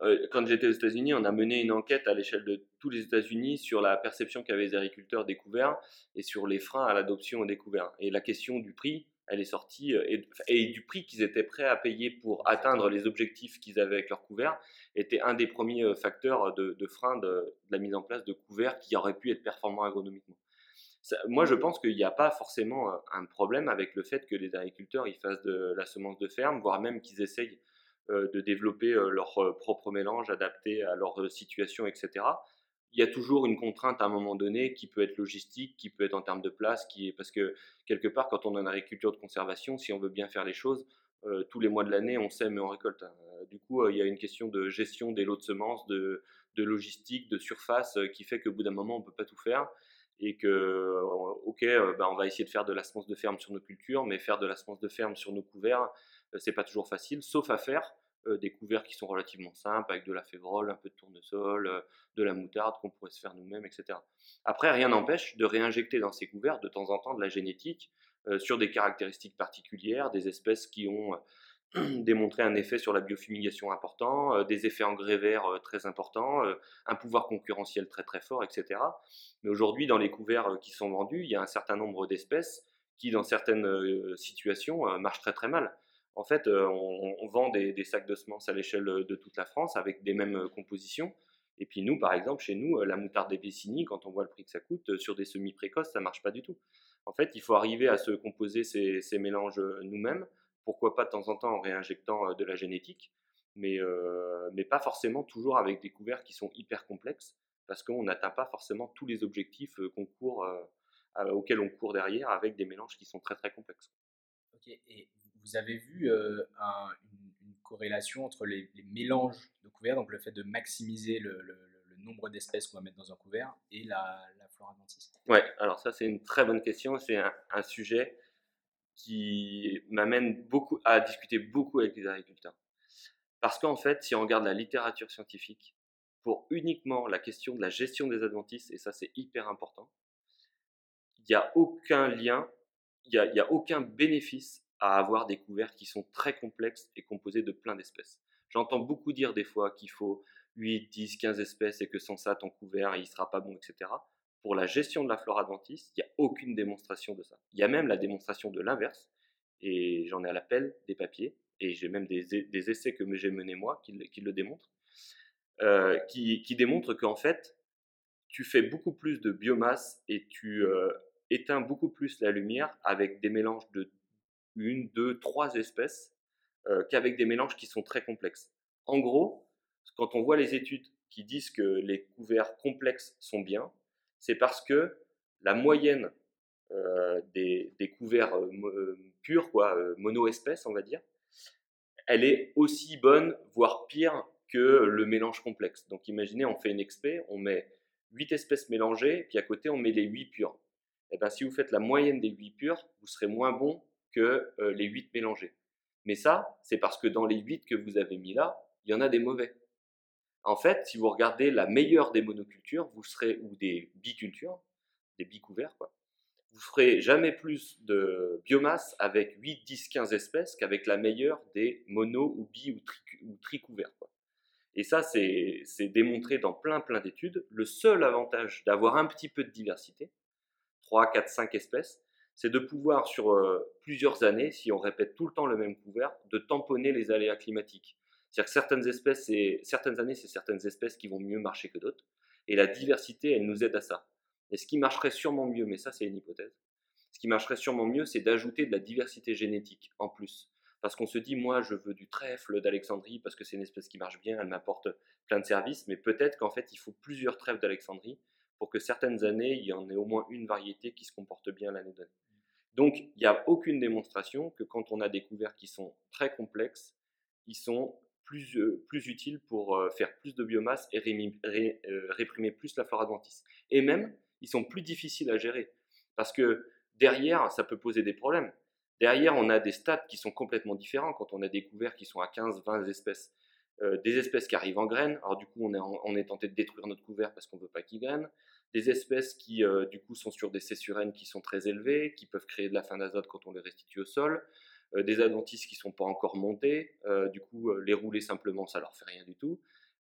Euh, quand j'étais aux États-Unis, on a mené une enquête à l'échelle de tous les États-Unis sur la perception qu'avaient les agriculteurs des couverts et sur les freins à l'adoption des couverts. Et la question du prix elle est sortie, euh, et, du prix qu'ils étaient prêts à payer pour atteindre les objectifs qu'ils avaient avec leur couvert, était un des premiers euh, facteurs de, frein de, la mise en place de couverts qui auraient pu être performants agronomiquement. moi, je pense qu'il n'y a pas forcément euh, un problème avec le fait que les agriculteurs ils fassent de la semence de ferme, voire même qu'ils essayent de développer leur propre mélange adapté à leur situation, etc il y a toujours une contrainte à un moment donné qui peut être logistique, qui peut être en termes de place, qui est parce que quelque part, quand on est en agriculture de conservation, si on veut bien faire les choses, euh, tous les mois de l'année, on sème et on récolte. Hein. Du coup, euh, il y a une question de gestion des lots de semences, de, logistique, de surface, euh, qui fait qu'au bout d'un moment, on ne peut pas tout faire. Et que, ok, bah, on va essayer de faire de la semence de ferme sur nos cultures, mais faire de la semence de ferme sur nos couverts, c'est pas toujours facile, sauf à faire euh, des couverts qui sont relativement simples, avec de la févrole, un peu de tournesol, euh, de la moutarde qu'on pourrait se faire nous-mêmes, etc. Après, rien n'empêche de réinjecter dans ces couverts de temps en temps de la génétique euh, sur des caractéristiques particulières, des espèces qui ont démontré un effet sur la biofumigation important, des effets en grès vert très importants, un pouvoir concurrentiel très très fort, etc. Mais aujourd'hui, dans les couverts qui sont vendus, il y a un certain nombre d'espèces qui, dans certaines situations, marchent très très mal en fait, euh, on, vend des, sacs de semences à l'échelle de toute la France avec des mêmes euh, compositions. Et puis nous, par exemple, chez nous, euh, la moutarde des Bessigny, quand on voit le prix que ça coûte, sur des semis précoces, ça marche pas du tout. En fait, il faut arriver à se composer ces, mélanges nous-mêmes. Pourquoi pas de temps en temps en réinjectant de la génétique, mais, mais pas forcément toujours avec des couverts qui sont hyper complexes, parce qu'on n'atteint pas forcément tous les objectifs qu'on court, auxquels on court derrière avec des mélanges qui sont très très complexes. Ok, vous avez vu euh, une, corrélation entre les, mélanges de couverts, donc le fait de maximiser le, nombre d'espèces qu'on va mettre dans un couvert, et la, flore adventiste? Ouais, alors ça c'est une très bonne question. C'est un, sujet qui m'amène beaucoup à discuter beaucoup avec les agriculteurs. Parce qu'en fait, si on regarde la littérature scientifique, pour uniquement la question de la gestion des adventices, et ça c'est hyper important, il n'y a aucun lien, il n'y a, a, aucun bénéfice à avoir des couverts qui sont très complexes et composés de plein d'espèces. J'entends beaucoup dire des fois qu'il faut 8, 10, 15 espèces et que sans ça, ton couvert, il sera pas bon, etc. Pour la gestion de la flore adventice, il n'y a aucune démonstration de ça. Il y a même la démonstration de l'inverse, et j'en ai à l'appel des papiers, et j'ai même des, essais que j'ai menés moi qui, qui le démontrent, euh, qui, qui, démontrent qu'en fait, tu fais beaucoup plus de biomasse et tu euh, éteins beaucoup plus la lumière avec des mélanges de une, deux, trois espèces euh, qu'avec des mélanges qui sont très complexes. En gros, quand on voit les études qui disent que les couverts complexes sont bien, c'est parce que la moyenne euh, des, couverts euh, purs, quoi, mono-espèces, on va dire, elle est aussi bonne, voire pire que le mélange complexe. Donc imaginez, on fait une expé, on met 8 espèces mélangées, puis à côté on met les 8 purs. Et eh bien si vous faites la moyenne des 8 purs, vous serez moins bon que euh, les 8 mélangés. Mais ça, c'est parce que dans les 8 que vous avez mis là, il y en a des mauvais. En fait, si vous regardez la meilleure des monocultures, vous serez, ou des bicultures, des bicouverts, vous ferez jamais plus de biomasse avec 8, 10, 15 espèces qu'avec la meilleure des mono ou bi ou, tri, ou tricouverts. Et ça, c'est démontré dans plein, plein d'études. Le seul avantage d'avoir un petit peu de diversité, 3, 4, 5 espèces, c'est de pouvoir sur euh, plusieurs années, si on répète tout le temps le même couvert, de tamponner les aléas climatiques. C'est-à-dire que certaines espèces, et certaines années, c'est certaines espèces qui vont mieux marcher que d'autres. Et la diversité, elle nous aide à ça. Et ce qui marcherait sûrement mieux, mais ça c'est une hypothèse, ce qui marcherait sûrement mieux, c'est d'ajouter de la diversité génétique en plus. Parce qu'on se dit, moi, je veux du trèfle d'Alexandrie parce que c'est une espèce qui marche bien, elle m'apporte plein de services, mais peut-être qu'en fait, il faut plusieurs trèfles d'Alexandrie pour que certaines années, il y en ait au moins une variété qui se comporte bien l'année donnée. Donc, il n'y a aucune démonstration que quand on a des couverts qui sont très complexes, ils sont plus, euh, plus utiles pour euh, faire plus de biomasse et euh, réprimer plus la flore adventice. Et même, ils sont plus difficiles à gérer. Parce que derrière, ça peut poser des problèmes. Derrière, on a des stades qui sont complètement différents quand on a des couverts qui sont à 15, 20 espèces. des espèces qui arrivent en graines, alors du coup on est, on est tenté de détruire notre couvert parce qu'on ne veut pas qu'il graine. Des espèces qui du coup sont sur des cessurènes qui sont très élevées, qui peuvent créer de la fin d'azote quand on les restitue au sol. des adventices qui ne sont pas encore montés, du coup les rouler simplement ça leur fait rien du tout.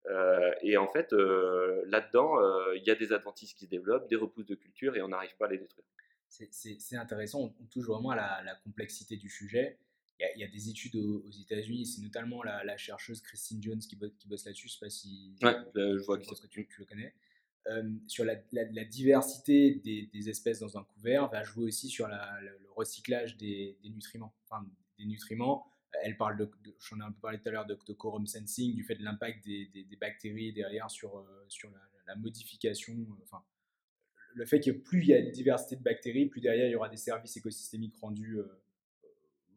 Euh, et en fait, euh, là-dedans, euh, il y a des adventices qui se développent, des repousses de culture, et on n'arrive pas à les détruire. C'est intéressant, on, touche vraiment à la, complexité du sujet. Il y, a, des études aux, États-Unis, c'est notamment la, chercheuse Christine Jones qui, bosse, là-dessus. Je ne sais pas si ouais, je vois que, tu, le connais. Sur la, diversité des, espèces dans un couvert va jouer aussi sur le, recyclage des, des nutriments. Enfin, des nutriments elle parle de, j'en ai un peu parlé tout à l'heure, de, quorum sensing, du fait de l'impact des, bactéries derrière sur, euh, sur la, modification, euh, enfin, le fait que plus il y a de diversité de bactéries, plus derrière il y aura des services écosystémiques rendus euh,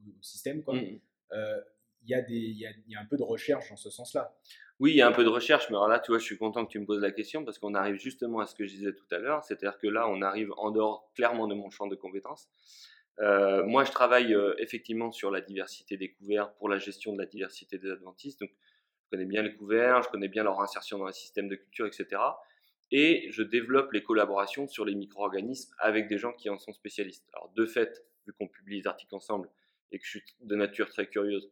au système. Quoi. Mmh. il, y a des, il, y a, il y a un peu de recherche dans ce sens-là. Oui, il y a un peu de recherche, mais alors là, tu vois, je suis content que tu me poses la question parce qu'on arrive justement à ce que je disais tout à l'heure, c'est-à-dire que là, on arrive en dehors clairement de mon champ de compétences. Euh, moi, je travaille euh, effectivement sur la diversité des couverts pour la gestion de la diversité des adventistes. Donc, je connais bien les couverts, je connais bien leur insertion dans les systèmes de culture, etc. Et je développe les collaborations sur les micro-organismes avec des gens qui en sont spécialistes. Alors, de fait, vu qu'on publie les articles ensemble et que je suis de nature très curieuse,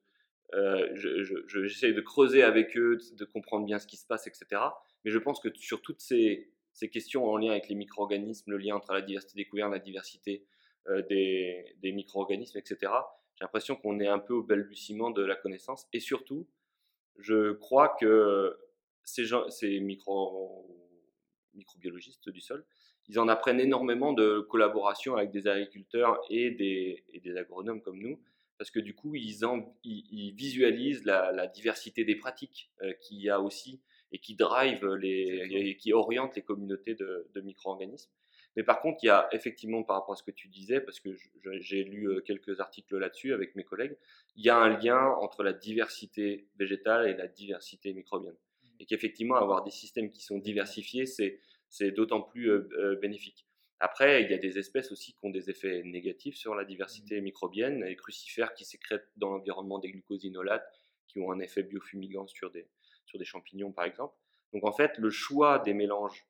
euh, j'essaie de creuser avec eux, de comprendre bien ce qui se passe, etc. Mais je pense que sur toutes ces, questions en lien avec les micro-organismes, le lien entre la diversité des couverts, la diversité euh, des, micro-organismes, etc. J'ai l'impression qu'on est un peu au balbutiement de la connaissance. Et surtout, je crois que ces, micro, microbiologistes du sol, ils en apprennent énormément de collaboration avec des agriculteurs et des, des agronomes comme nous, parce que du coup, ils, ils, visualisent la, diversité des pratiques euh, qu'il y a aussi et qui drive les, et qui orientent les communautés de, de micro-organismes. Mais par contre, il y a effectivement, par rapport à ce que tu disais, parce que j'ai lu euh, quelques articles là-dessus avec mes collègues, il y a un lien entre la diversité végétale et la diversité microbienne. Mmh. Et qu'effectivement, avoir des systèmes qui sont diversifiés, c'est d'autant plus euh, euh, bénéfique. Après, il y a des espèces aussi qui ont des effets négatifs sur la diversité mmh. microbienne, les crucifères qui sécrètent dans l'environnement des glucosinolates, qui ont un effet biofumigant sur des, sur des champignons, par exemple. Donc en fait, le choix des mélanges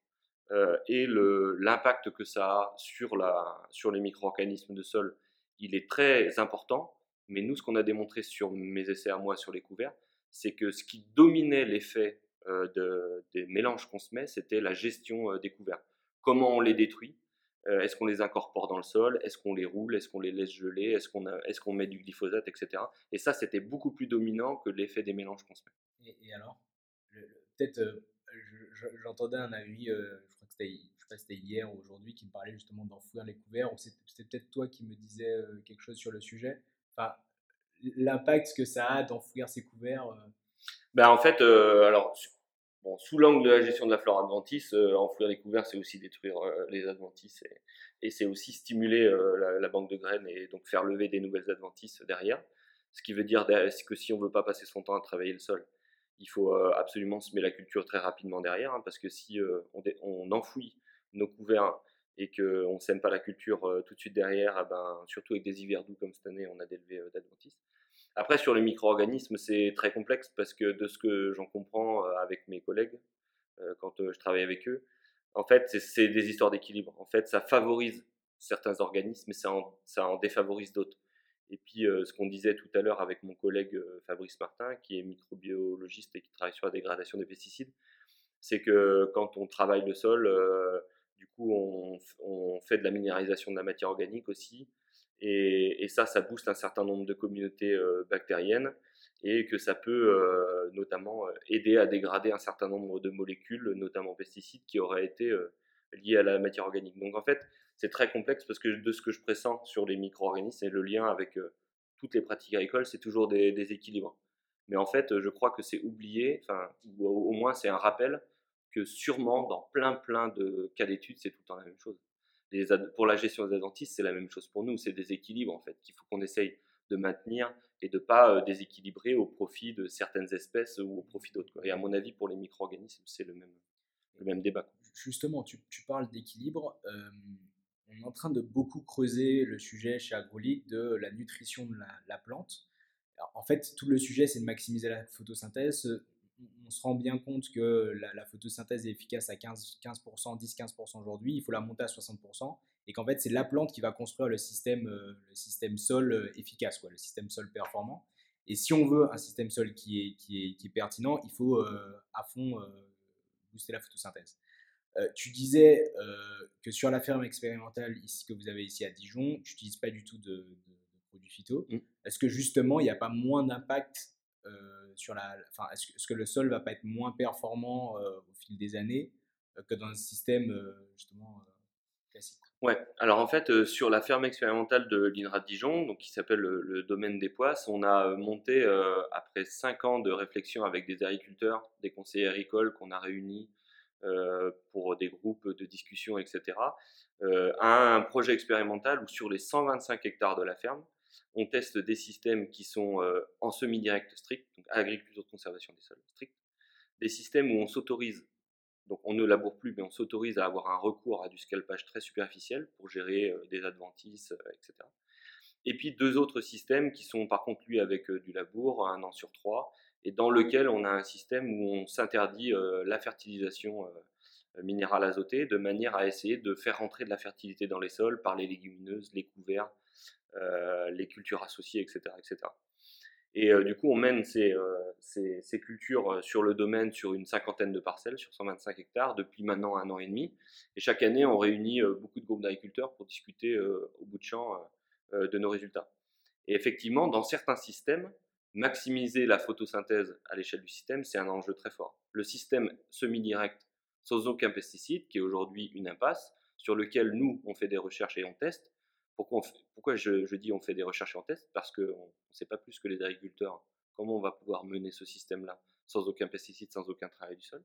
euh, et l'impact que ça a sur, la, sur les micro-organismes de sol, il est très important. Mais nous, ce qu'on a démontré sur mes essais à moi sur les couverts, c'est que ce qui dominait l'effet euh, de, des mélanges qu'on se met, c'était la gestion euh, des couverts. Comment on les détruit? Est-ce qu'on les incorpore dans le sol? Est-ce qu'on les roule? Est-ce qu'on les laisse geler? Est-ce qu'on est qu'on met du glyphosate, etc. Et ça, c'était beaucoup plus dominant que l'effet des mélanges qu'on se met. Et, alors? Peut-être, j'entendais un avis, je sais pas si c'était hier ou aujourd'hui, qui me parlait justement d'enfouir les couverts, ou c'était peut-être toi qui me disais euh, quelque chose sur le sujet? Enfin, l'impact que ça a d'enfouir ces couverts. Euh. Ben, en fait, euh, alors, sous l'angle de la gestion de la flore adventice, enfouir les couverts, c'est aussi détruire les adventices et, c'est aussi stimuler la, banque de graines et donc faire lever des nouvelles adventices derrière. Ce qui veut dire que si on veut pas passer son temps à travailler le sol, il faut absolument semer la culture très rapidement derrière, hein, parce que si on, enfouit nos couverts et qu'on ne sème pas la culture tout de suite derrière, eh ben, surtout avec des hivers doux comme cette année, on a des levées d'adventistes. Après, sur les micro-organismes, c'est très complexe parce que de ce que j'en comprends avec mes collègues, quand je travaille avec eux, en fait, c'est des histoires d'équilibre. En fait, ça favorise certains organismes, mais ça ça en défavorise d'autres. Et puis, euh, ce qu'on disait tout à l'heure avec mon collègue euh, Fabrice Martin, qui est microbiologiste et qui travaille sur la dégradation des pesticides, c'est que quand on travaille le sol, euh, du coup, on, fait de la minéralisation de la matière organique aussi. Et, ça, ça booste un certain nombre de communautés bactériennes et que ça peut notamment aider à dégrader un certain nombre de molécules, notamment pesticides, qui auraient été liés à la matière organique. Donc en fait, c'est très complexe parce que de ce que je pressens sur les micro-organismes et le lien avec toutes les pratiques agricoles, c'est toujours des, des, équilibres. Mais en fait, je crois que c'est oublié, enfin, ou au moins c'est un rappel que sûrement dans plein plein de cas d'études, c'est tout le temps la même chose. Pour la gestion des adventistes, c'est la même chose pour nous, c'est des équilibres en fait qu'il faut qu'on essaye de maintenir et de pas euh, déséquilibrer au profit de certaines espèces ou au profit d'autres. Et à mon avis, pour les micro-organismes, c'est le même, le même débat. Justement, tu, parles d'équilibre. On est en train de beaucoup creuser le sujet chez Agrolique de la nutrition de la plante. en fait, tout le sujet, c'est de maximiser la photosynthèse on se rend bien compte que la, photosynthèse est efficace à 15, 15% 10-15% aujourd'hui, il faut la monter à 60%, et qu'en fait c'est la plante qui va construire le système, euh, le système sol euh, efficace, quoi, le système sol performant. Et si on veut un système sol qui est, qui est, pertinent, il faut euh, à fond booster la photosynthèse. tu disais que sur la ferme expérimentale ici, que vous avez ici à Dijon, tu n'utilises pas du tout de, produits phyto. Mmh. Est-ce que justement il n'y a pas moins d'impact euh, sur la, enfin, est-ce, que le sol va pas être moins performant euh, au fil des années euh, que dans un système justement classique? Ouais, alors en fait, sur la ferme expérimentale de l'INRA de Dijon, donc qui s'appelle le, domaine des Poisses, on a monté, après cinq ans de réflexion avec des agriculteurs, des conseillers agricoles qu'on a réunis pour des groupes de discussion, etc., un projet expérimental où sur les 125 hectares de la ferme, on teste des systèmes qui sont euh, en semi-direct strict, donc agriculture de conservation des sols strict, des systèmes où on s'autorise, donc on ne laboure plus, mais on s'autorise à avoir un recours à du scalpage très superficiel pour gérer euh, des adventices, euh, etc. Et puis deux autres systèmes qui sont par contre lui avec du labour, un an sur trois, et dans lequel on a un système où on s'interdit la fertilisation minérale azotée de manière à essayer de faire rentrer de la fertilité dans les sols par les légumineuses, les couverts, les cultures associées, etc. etc. Et euh, du coup, on mène ces, euh, ces, ces, cultures sur le domaine sur une cinquantaine de parcelles, sur 125 hectares, depuis maintenant un an et demi. Et chaque année, on réunit beaucoup de groupes d'agriculteurs pour discuter au bout de champ de nos résultats. Et effectivement, dans certains systèmes, maximiser la photosynthèse à l'échelle du système, c'est un enjeu très fort. Le système semi-direct sans aucun pesticide, qui est aujourd'hui une impasse, sur lequel nous, on fait des recherches et on teste, pourquoi, pourquoi je, dis on fait des recherches en test Parce qu'on ne sait pas plus que les agriculteurs comment on va pouvoir mener ce système-là sans aucun pesticide, sans aucun travail du sol.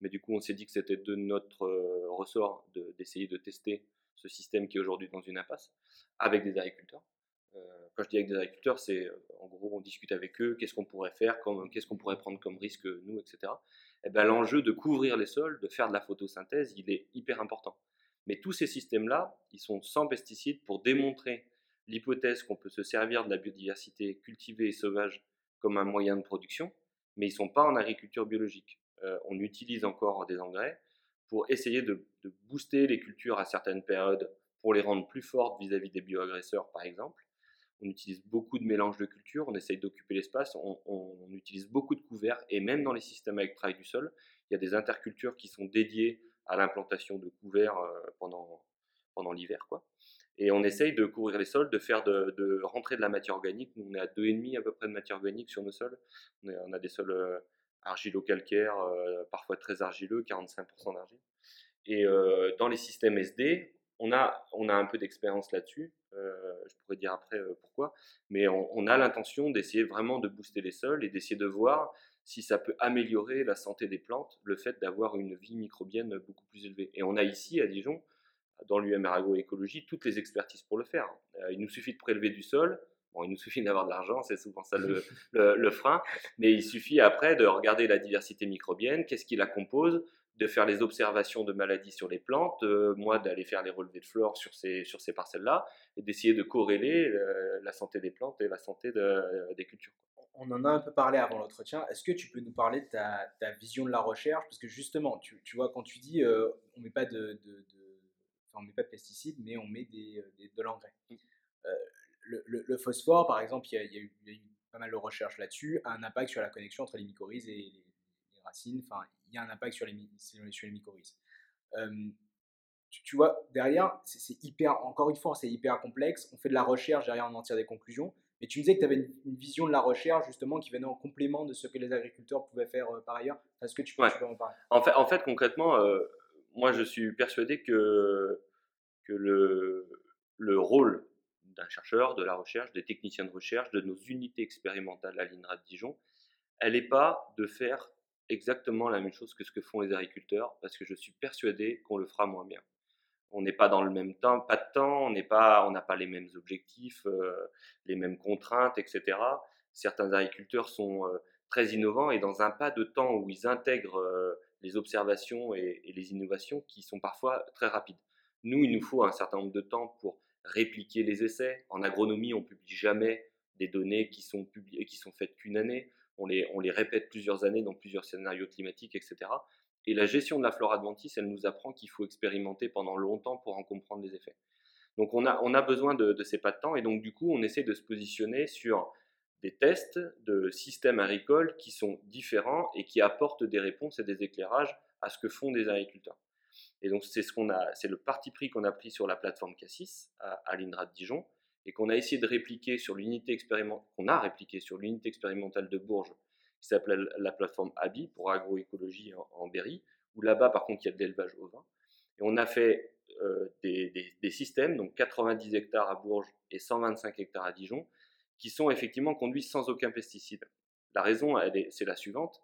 Mais du coup, on s'est dit que c'était de notre euh, ressort d'essayer de, tester ce système qui est aujourd'hui dans une impasse avec des agriculteurs. Euh, quand je dis avec des agriculteurs, c'est euh, en gros, on discute avec eux, qu'est-ce qu'on pourrait faire, qu'est-ce qu'on pourrait prendre comme risque, nous, etc. Et eh ben, l'enjeu de couvrir les sols, de faire de la photosynthèse, il est hyper important. Mais tous ces systèmes-là, ils sont sans pesticides pour démontrer l'hypothèse qu'on peut se servir de la biodiversité cultivée et sauvage comme un moyen de production, mais ils ne sont pas en agriculture biologique. Euh, on utilise encore des engrais pour essayer de, booster les cultures à certaines périodes pour les rendre plus fortes vis-à-vis des bioagresseurs, par exemple. On utilise beaucoup de mélanges de cultures, on essaye d'occuper l'espace, on, on, utilise beaucoup de couverts, et même dans les systèmes avec travail du sol, il y a des intercultures qui sont dédiées à l'implantation de couverts euh, pendant, pendant l'hiver. quoi. Et on essaye de couvrir les sols, de faire de, de, rentrer de la matière organique. Nous, on est à 2,5 à peu près de matière organique sur nos sols. On, a des sols euh, argilo-calcaires, euh, parfois très argileux, 45% d'argile. Et dans les systèmes SD, on a, on a un peu d'expérience là-dessus. je pourrais dire après pourquoi. Mais on, on a l'intention d'essayer vraiment de booster les sols et d'essayer de voir si ça peut améliorer la santé des plantes, le fait d'avoir une vie microbienne beaucoup plus élevée. Et on a ici à Dijon, dans l'UMR agroécologie, toutes les expertises pour le faire. Euh, il nous suffit de prélever du sol, bon, il nous suffit d'avoir de l'argent, c'est souvent ça le, frein, mais il suffit après de regarder la diversité microbienne, qu'est-ce qui la compose, de faire les observations de maladies sur les plantes, moi d'aller faire les relevés de flore sur ces, sur ces parcelles-là, et d'essayer de corréler euh, la santé des plantes et la santé des cultures on en a un peu parlé avant l'entretien. Est-ce que tu peux nous parler de ta, vision de la recherche? Parce que justement, tu, vois, quand tu dis euh, on met pas de, on met pas de pesticides, mais on met des, euh, de l'engrais. Mmh. Euh, le, phosphore, par exemple, il y, a, eu, pas mal de recherches là-dessus, a un impact sur la connexion entre les mycorhizes et les, racines. Enfin, il y a un impact sur les, sur les mycorhizes. tu, vois, derrière, c'est hyper, encore une fois, c'est hyper complexe. On fait de la recherche, derrière, on en tire des conclusions. Mais tu me disais que tu avais une, vision de la recherche, justement, qui venait en complément de ce que les agriculteurs pouvaient faire par ailleurs. Est-ce que tu peux, en parler? En fait, en fait, concrètement, moi, je suis persuadé que, que le, le rôle d'un chercheur, de la recherche, des techniciens de recherche, de nos unités expérimentales à l'INRA de Dijon, elle n'est pas de faire exactement la même chose que ce que font les agriculteurs, parce que je suis persuadé qu'on le fera moins bien. On n'est pas dans le même temps, pas de temps, on n'est pas, on n'a pas les mêmes objectifs, euh, les mêmes contraintes, etc. Certains agriculteurs sont euh, très innovants et dans un pas de temps où ils intègrent euh, les observations et, et, les innovations qui sont parfois très rapides. Nous, il nous faut un certain nombre de temps pour répliquer les essais. En agronomie, on publie jamais des données qui sont, publiées, qui sont faites qu'une année. On les, on les répète plusieurs années dans plusieurs scénarios climatiques, etc. Et la gestion de la flore adventice, elle nous apprend qu'il faut expérimenter pendant longtemps pour en comprendre les effets. Donc on a, on a besoin de, ces pas de temps et donc du coup on essaie de se positionner sur des tests de systèmes agricoles qui sont différents et qui apportent des réponses et des éclairages à ce que font des agriculteurs. Et donc c'est ce le parti pris qu'on a pris sur la plateforme Cassis à, à l'INRA de Dijon et qu'on a essayé de répliquer sur l'unité qu'on a répliqué sur l'unité expérimentale de Bourges, qui s'appelle la plateforme ABI pour agroécologie en, Berry, où là-bas par contre il y a de l'élevage au vin. Et on a fait euh, des, des, systèmes, donc 90 hectares à Bourges et 125 hectares à Dijon, qui sont effectivement conduits sans aucun pesticide. La raison, c'est la suivante,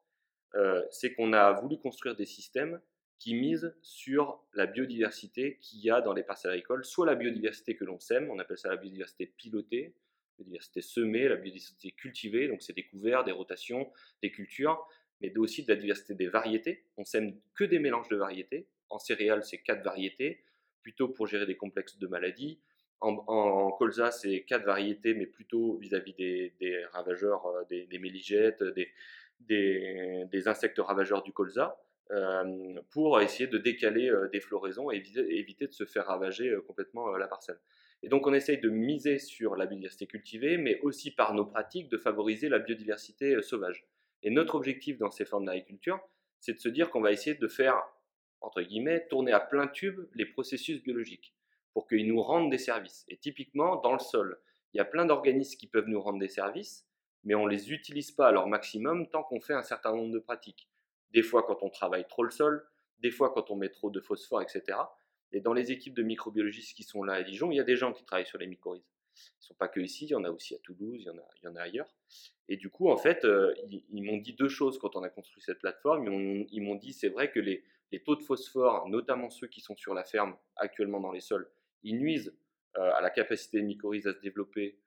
euh, c'est qu'on a voulu construire des systèmes qui mise sur la biodiversité qu'il y a dans les parcelles agricoles, soit la biodiversité que l'on sème, on appelle ça la biodiversité pilotée, biodiversité semée, la biodiversité cultivée, donc c'est des couverts, des rotations, des cultures, mais aussi de la diversité des variétés. On sème que des mélanges de variétés. En céréales, c'est quatre variétés, plutôt pour gérer des complexes de maladies. En, colza, c'est quatre variétés, mais plutôt vis-à-vis des, ravageurs, euh, des, méligètes, des, insectes ravageurs du colza. Euh, pour essayer de décaler euh, des floraisons et éviter, de se faire ravager complètement la parcelle. Et donc on essaye de miser sur la biodiversité cultivée, mais aussi par nos pratiques de favoriser la biodiversité sauvage. Et notre objectif dans ces formes d'agriculture, c'est de se dire qu'on va essayer de faire, entre guillemets, tourner à plein tube les processus biologiques pour qu'ils nous rendent des services. Et typiquement, dans le sol, il y a plein d'organismes qui peuvent nous rendre des services, mais on ne les utilise pas à leur maximum tant qu'on fait un certain nombre de pratiques des fois quand on travaille trop le sol, des fois quand on met trop de phosphore, etc. Et dans les équipes de microbiologistes qui sont là à Dijon, il y a des gens qui travaillent sur les mycorhizes. Ils ne sont pas que ici, il y en a aussi à Toulouse, il y en a, il y en a ailleurs. Et du coup, en fait, euh, ils, m'ont dit deux choses quand on a construit cette plateforme. Ils m'ont dit, c'est vrai que les, taux de phosphore, notamment ceux qui sont sur la ferme actuellement dans les sols, ils nuisent euh, à la capacité des mycorhizes à se développer.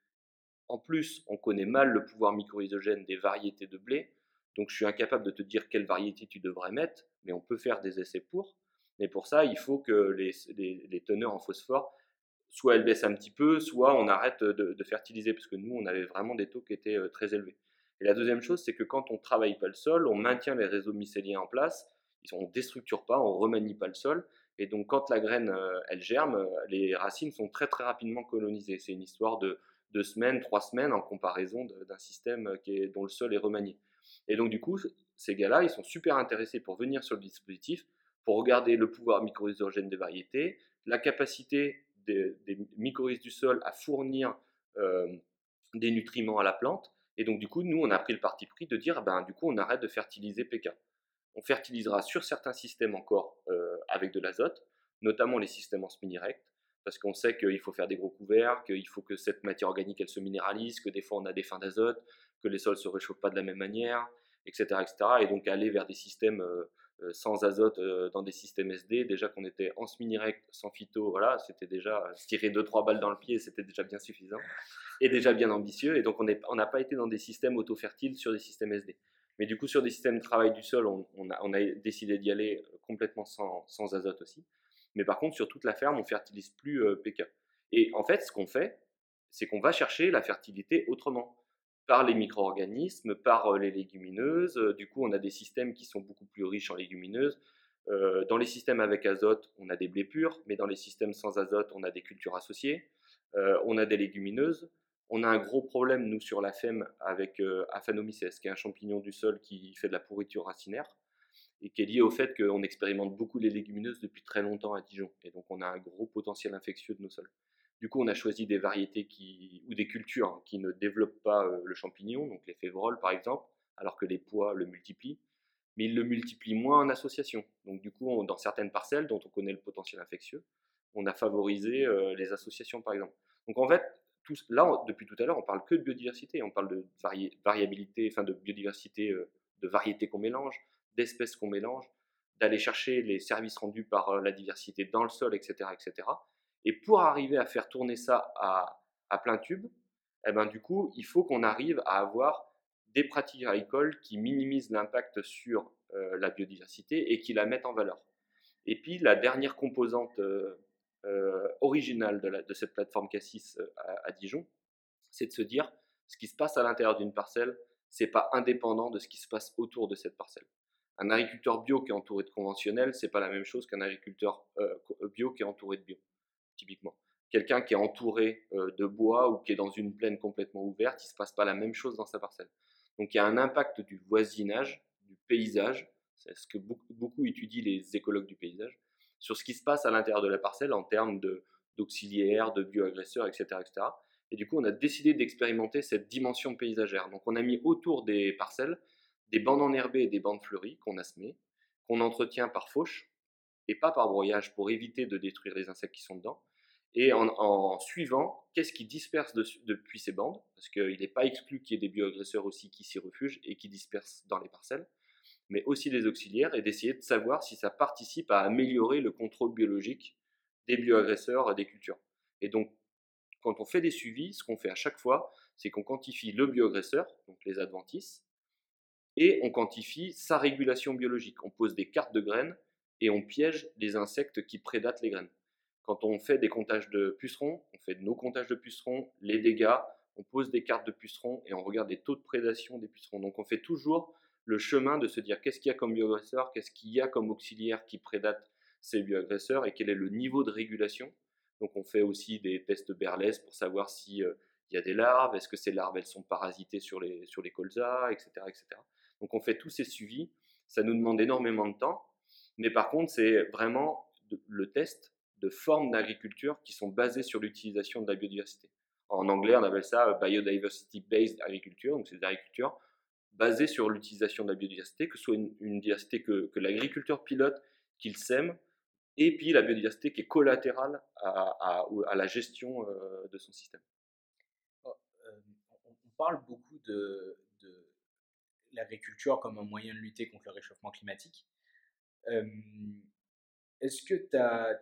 En plus, on connaît mal le pouvoir mycorhizogène des variétés de blé. Donc je suis incapable de te dire quelle variété tu devrais mettre, mais on peut faire des essais pour. Mais pour ça, il faut que les, teneurs en phosphore, soit elles baissent un petit peu, soit on arrête de, fertiliser, parce que nous, on avait vraiment des taux qui étaient euh, très élevés. Et la deuxième chose, c'est que quand on ne travaille pas le sol, on maintient les réseaux mycéliens en place, on ne déstructure pas, on remanie pas le sol, et donc quand la graine, euh, elle germe, euh, les racines sont très très rapidement colonisées. C'est une histoire de deux semaines, trois semaines en comparaison d'un système dont le sol est remanié. Et donc, du coup, ces gars-là, ils sont super intéressés pour venir sur le dispositif, pour regarder le pouvoir mycorhizogène des variétés, la capacité des, des mycorhizes du sol à fournir euh, des nutriments à la plante. Et donc, du coup, nous, on a pris le parti pris de dire, ben, du coup, on arrête de fertiliser PK. On fertilisera sur certains systèmes encore euh, avec de l'azote, notamment les systèmes en semi-direct, parce qu'on sait qu'il faut faire des gros couverts, qu'il faut que cette matière organique, elle se minéralise, que des fois, on a des fins d'azote, que les sols se réchauffent pas de la même manière, etc.. Et donc aller vers des systèmes euh, sans azote euh, dans des systèmes SD, déjà qu'on était en semi-direct, sans phyto, voilà, c'était déjà se tirer 2-3 balles dans le pied, c'était déjà bien suffisant et déjà bien ambitieux. Et donc on n'a pas été dans des systèmes auto-fertiles sur des systèmes SD. Mais du coup, sur des systèmes de travail du sol, on, a, décidé d'y aller complètement sans, sans, azote aussi. Mais par contre, sur toute la ferme, on fertilise plus PK. Et en fait, ce qu'on fait, c'est qu'on va chercher la fertilité autrement par les micro-organismes, par euh, les légumineuses. Euh, du coup, on a des systèmes qui sont beaucoup plus riches en légumineuses. Euh, dans les systèmes avec azote, on a des blés purs, mais dans les systèmes sans azote, on a des cultures associées. on a des légumineuses. On a un gros problème, nous, sur la FEM avec Aphanomyces, qui est un champignon du sol qui fait de la pourriture racinaire. et qui est liée au fait qu'on expérimente beaucoup les légumineuses depuis très longtemps à Dijon. Et donc on a un gros potentiel infectieux de nos sols. Du coup, on a choisi des variétés qui, ou des cultures hein, qui ne développent pas euh, le champignon, donc les févroles par exemple, alors que les pois le multiplient, mais ils le multiplient moins en association. Donc du coup, dans certaines parcelles dont on connaît le potentiel infectieux, on a favorisé euh, les associations par exemple. Donc en fait, là, depuis tout à l'heure, on parle que de biodiversité, on parle de variabilité, enfin de biodiversité, euh, de variétés qu'on mélange, d'espèces qu'on mélange, d'aller chercher les services rendus par la diversité dans le sol, etc., etc. Et pour arriver à faire tourner ça à, plein tube, eh ben, du coup, il faut qu'on arrive à avoir des pratiques agricoles qui minimisent l'impact sur euh, la biodiversité et qui la mettent en valeur. Et puis, la dernière composante euh, originale de, cette plateforme Cassis à, Dijon, c'est de se dire ce qui se passe à l'intérieur d'une parcelle, c'est pas indépendant de ce qui se passe autour de cette parcelle. Un agriculteur bio qui est entouré de conventionnel, c'est pas la même chose qu'un agriculteur euh, euh, bio qui est entouré de bio, typiquement. Quelqu'un qui est entouré euh, de bois ou qui est dans une plaine complètement ouverte, il se passe pas la même chose dans sa parcelle. Donc il y a un impact du voisinage, du paysage, c'est ce que beaucoup, beaucoup, étudient les écologues du paysage, sur ce qui se passe à l'intérieur de la parcelle en termes d'auxiliaires, de, de bioagresseurs, etc., etc. Et du coup, on a décidé d'expérimenter cette dimension paysagère. Donc on a mis autour des parcelles des bandes enherbées et des bandes fleuries qu'on a semées, qu'on entretient par fauche et pas par broyage pour éviter de détruire les insectes qui sont dedans. Et en, suivant, qu'est-ce qui disperse depuis ces bandes? Parce qu'il n'est pas exclu qu'il y ait des bioagresseurs aussi qui s'y refugent et qui dispersent dans les parcelles, mais aussi des auxiliaires, et d'essayer de savoir si ça participe à améliorer le contrôle biologique des bioagresseurs des cultures. Et donc, quand on fait des suivis, ce qu'on fait à chaque fois, c'est qu'on quantifie le bioagresseur, donc les adventices, et on quantifie sa régulation biologique. On pose des cartes de graines et on piège les insectes qui prédatent les graines. Quand on fait des comptages de pucerons, on fait nos comptages de pucerons, les dégâts, on pose des cartes de pucerons et on regarde les taux de prédation des pucerons. Donc on fait toujours le chemin de se dire qu'est-ce qu'il y a comme bioagresseur, qu'est-ce qu'il y a comme auxiliaire qui prédate ces bioagresseurs et quel est le niveau de régulation. Donc on fait aussi des tests Berlès pour savoir si euh, il y a des larves, est-ce que ces larves elles sont parasitées sur les, sur les colzas, etc., etc. Donc on fait tous ces suivis, ça nous demande énormément de temps, mais par contre c'est vraiment le test de formes d'agriculture qui sont basées sur l'utilisation de la biodiversité. En anglais, on appelle ça biodiversity based agriculture, donc c'est l'agriculture basée sur l'utilisation de la biodiversité, que ce soit une, diversité que, l'agriculteur pilote, qu'il sème, et puis la biodiversité qui est collatérale à, la gestion euh, de son système. Oh, euh, on parle beaucoup de, l'agriculture comme un moyen de lutter contre le réchauffement climatique. Est-ce que as,